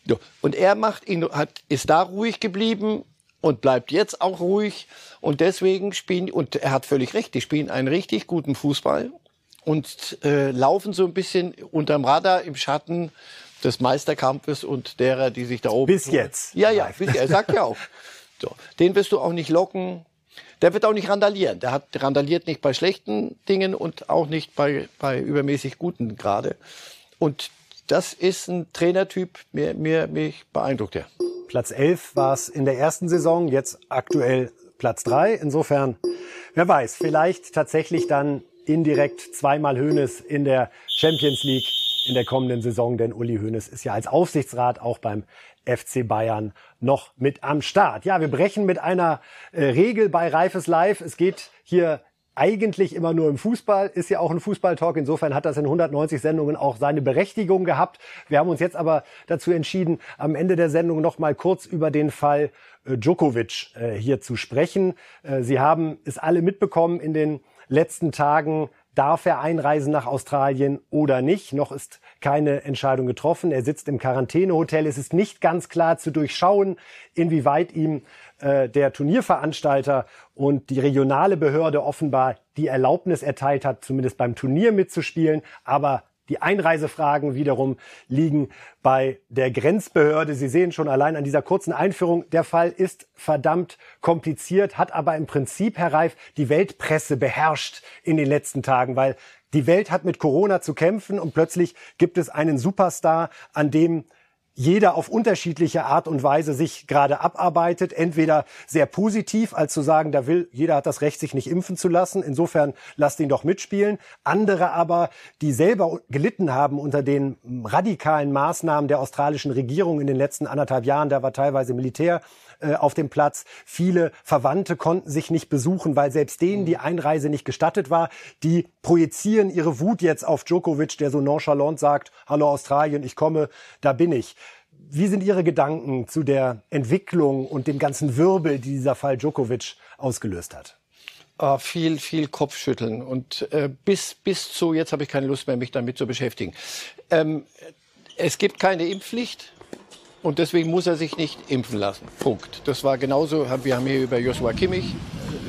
So. Und er macht ihn, hat, ist da ruhig geblieben und bleibt jetzt auch ruhig. Und deswegen spielen, und er hat völlig recht, die spielen einen richtig guten Fußball und äh, laufen so ein bisschen unterm Radar im Schatten des Meisterkampfes und derer, die sich da oben.
Bis jetzt.
Ja, ja, bis, er sagt ja auch. So, den wirst du auch nicht locken. Der wird auch nicht randalieren. Der hat randaliert nicht bei schlechten Dingen und auch nicht bei, bei übermäßig guten gerade. Und das ist ein Trainertyp, mir, mir, mich beeindruckt er.
Platz 11 war es in der ersten Saison, jetzt aktuell Platz 3. Insofern, wer weiß, vielleicht tatsächlich dann indirekt zweimal Hönes in der Champions League in der kommenden Saison, denn Uli Hoeneß ist ja als Aufsichtsrat auch beim FC Bayern noch mit am Start. Ja, wir brechen mit einer äh, Regel bei Reifes Live. Es geht hier eigentlich immer nur im Fußball, ist ja auch ein Fußballtalk. Insofern hat das in 190 Sendungen auch seine Berechtigung gehabt. Wir haben uns jetzt aber dazu entschieden, am Ende der Sendung noch mal kurz über den Fall äh, Djokovic äh, hier zu sprechen. Sie haben es alle mitbekommen in den letzten Tagen Darf er einreisen nach Australien oder nicht? Noch ist keine Entscheidung getroffen. Er sitzt im Quarantänehotel. Es ist nicht ganz klar zu durchschauen, inwieweit ihm äh, der Turnierveranstalter und die regionale Behörde offenbar die Erlaubnis erteilt hat, zumindest beim Turnier mitzuspielen. Aber die Einreisefragen wiederum liegen bei der Grenzbehörde. Sie sehen schon allein an dieser kurzen Einführung, der Fall ist verdammt kompliziert, hat aber im Prinzip, Herr Reif, die Weltpresse beherrscht in den letzten Tagen, weil die Welt hat mit Corona zu kämpfen und plötzlich gibt es einen Superstar, an dem jeder auf unterschiedliche Art und Weise sich gerade abarbeitet. Entweder sehr positiv, als zu sagen, da will, jeder hat das Recht, sich nicht impfen zu lassen. Insofern lasst ihn doch mitspielen. Andere aber, die selber gelitten haben unter den radikalen Maßnahmen der australischen Regierung in den letzten anderthalb Jahren, da war teilweise Militär äh, auf dem Platz. Viele Verwandte konnten sich nicht besuchen, weil selbst denen die Einreise nicht gestattet war. Die projizieren ihre Wut jetzt auf Djokovic, der so nonchalant sagt, hallo Australien, ich komme, da bin ich. Wie sind Ihre Gedanken zu der Entwicklung und dem ganzen Wirbel, die dieser Fall Djokovic ausgelöst hat?
Uh, viel, viel Kopfschütteln und äh, bis, bis zu, jetzt habe ich keine Lust mehr, mich damit zu beschäftigen. Ähm, es gibt keine Impfpflicht. Und deswegen muss er sich nicht impfen lassen. Punkt. Das war genauso, wir haben hier über Joshua Kimmich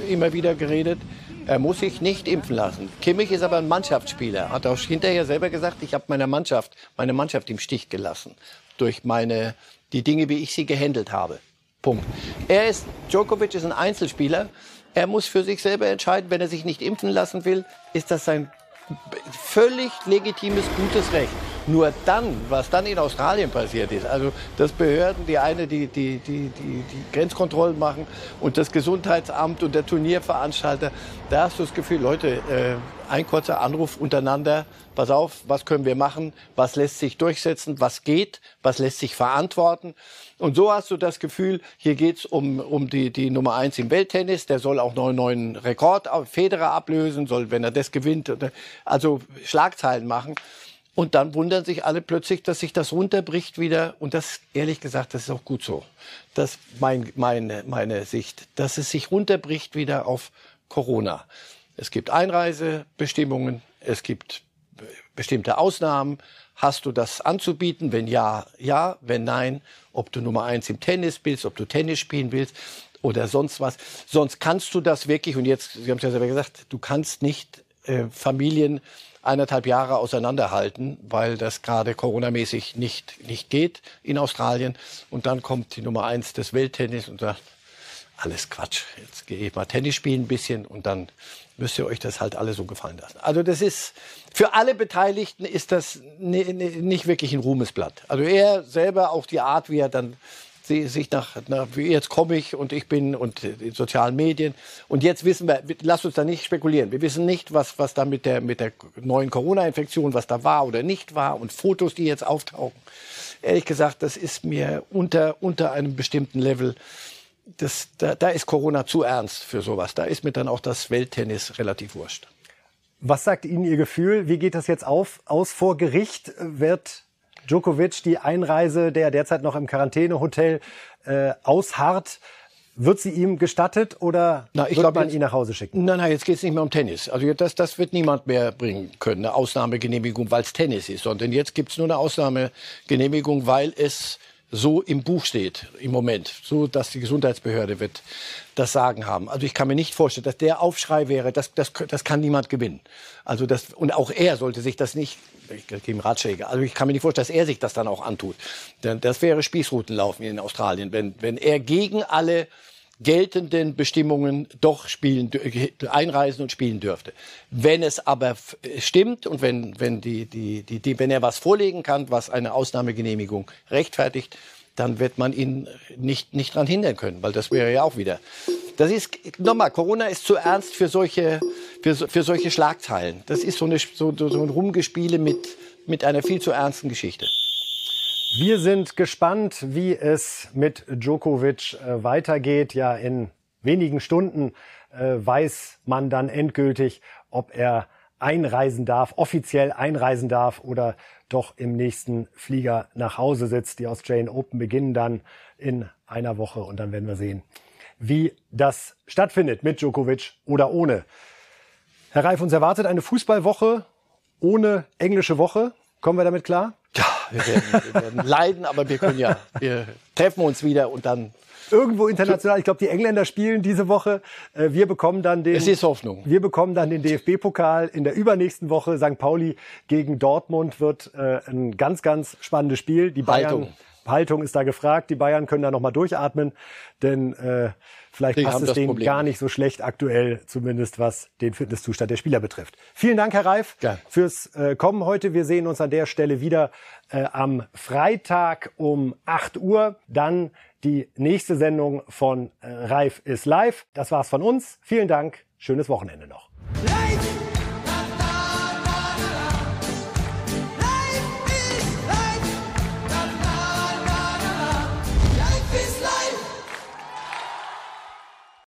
immer wieder geredet. Er muss sich nicht impfen lassen. Kimmich ist aber ein Mannschaftsspieler. Hat auch hinterher selber gesagt, ich habe meine Mannschaft, meine Mannschaft im Stich gelassen. Durch meine, die Dinge, wie ich sie gehandelt habe. Punkt. Er ist, Djokovic ist ein Einzelspieler. Er muss für sich selber entscheiden, wenn er sich nicht impfen lassen will, ist das sein völlig legitimes, gutes Recht. Nur dann, was dann in Australien passiert ist, also dass Behörden, die eine die, die, die, die, die Grenzkontrollen machen und das Gesundheitsamt und der Turnierveranstalter, da hast du das Gefühl, Leute, äh, ein kurzer Anruf untereinander, pass auf, was können wir machen, was lässt sich durchsetzen, was geht, was lässt sich verantworten. Und so hast du das Gefühl, hier geht's um, um die, die Nummer eins im Welttennis, der soll auch einen neuen Rekord, Federer ablösen, soll, wenn er das gewinnt, also Schlagzeilen machen. Und dann wundern sich alle plötzlich, dass sich das runterbricht wieder. Und das, ehrlich gesagt, das ist auch gut so. Das mein, meine, meine Sicht, dass es sich runterbricht wieder auf Corona. Es gibt Einreisebestimmungen, es gibt bestimmte Ausnahmen. Hast du das anzubieten? Wenn ja, ja. Wenn nein, ob du Nummer eins im Tennis bist, ob du Tennis spielen willst oder sonst was. Sonst kannst du das wirklich, und jetzt, Sie haben es ja selber gesagt, du kannst nicht äh, Familien eineinhalb Jahre auseinanderhalten, weil das gerade coronamäßig nicht, nicht geht in Australien. Und dann kommt die Nummer eins des Welttennis und sagt, alles Quatsch. Jetzt gehe ich mal Tennis spielen ein bisschen und dann müsst ihr euch das halt alle so gefallen lassen. Also das ist, für alle Beteiligten ist das nicht wirklich ein Ruhmesblatt. Also er selber, auch die Art, wie er dann sich nach, nach jetzt komme ich und ich bin und die sozialen Medien. Und jetzt wissen wir, lass uns da nicht spekulieren. Wir wissen nicht, was, was da mit der, mit der neuen Corona-Infektion, was da war oder nicht war und Fotos, die jetzt auftauchen. Ehrlich gesagt, das ist mir unter, unter einem bestimmten Level, das, da, da ist Corona zu ernst für sowas. Da ist mir dann auch das Welttennis relativ wurscht.
Was sagt Ihnen Ihr Gefühl? Wie geht das jetzt auf, aus vor Gericht? Wird Djokovic die Einreise, der derzeit noch im Quarantänehotel äh, ausharrt, wird sie ihm gestattet oder
Na,
wird
glaub,
man
jetzt,
ihn nach Hause schicken?
Nein, nein, jetzt geht es nicht mehr um Tennis. Also das, das wird niemand mehr bringen können, eine Ausnahmegenehmigung, weil es Tennis ist. Sondern jetzt gibt es nur eine Ausnahmegenehmigung, weil es so im Buch steht im Moment, so dass die Gesundheitsbehörde wird das Sagen haben. Also ich kann mir nicht vorstellen, dass der Aufschrei wäre, das, das, das kann niemand gewinnen. Also das, und auch er sollte sich das nicht ich gebe ihm Ratschläge. Also ich kann mir nicht vorstellen, dass er sich das dann auch antut. Denn das wäre Spießrutenlaufen in Australien, wenn, wenn er gegen alle geltenden Bestimmungen doch spielen, einreisen und spielen dürfte. Wenn es aber stimmt und wenn, wenn, die, die, die, die, wenn er was vorlegen kann, was eine Ausnahmegenehmigung rechtfertigt, dann wird man ihn nicht, nicht dran hindern können, weil das wäre ja auch wieder. Das ist, nochmal, Corona ist zu ernst für solche, für, für solche Schlagzeilen. Das ist so, eine, so, so ein Rumgespiele mit, mit einer viel zu ernsten Geschichte.
Wir sind gespannt, wie es mit Djokovic äh, weitergeht. Ja, in wenigen Stunden äh, weiß man dann endgültig, ob er einreisen darf, offiziell einreisen darf oder doch im nächsten Flieger nach Hause sitzt. Die Australian Open beginnen dann in einer Woche und dann werden wir sehen, wie das stattfindet mit Djokovic oder ohne. Herr Reif, uns erwartet eine Fußballwoche ohne englische Woche. Kommen wir damit klar?
Ja, wir werden, wir werden leiden, aber wir können ja, wir treffen uns wieder und dann
irgendwo international. Ich glaube, die Engländer spielen diese Woche. Äh, wir bekommen dann den.
Es ist Hoffnung.
Wir bekommen dann den DFB-Pokal in der übernächsten Woche. St. Pauli gegen Dortmund wird äh, ein ganz, ganz spannendes Spiel. Die Bayern.
Haltung.
Haltung ist da gefragt. Die Bayern können da noch mal durchatmen, denn äh, vielleicht
Die
passt es denen
Problem
gar nicht. so schlecht aktuell, zumindest was den Fitnesszustand der Spieler betrifft. Vielen Dank, Herr Reif,
Gern.
fürs äh, Kommen heute. Wir sehen uns an der Stelle wieder äh, am Freitag um 8 Uhr. Dann die nächste Sendung von äh, Reif ist live. Das war's von uns. Vielen Dank. Schönes Wochenende noch.
Life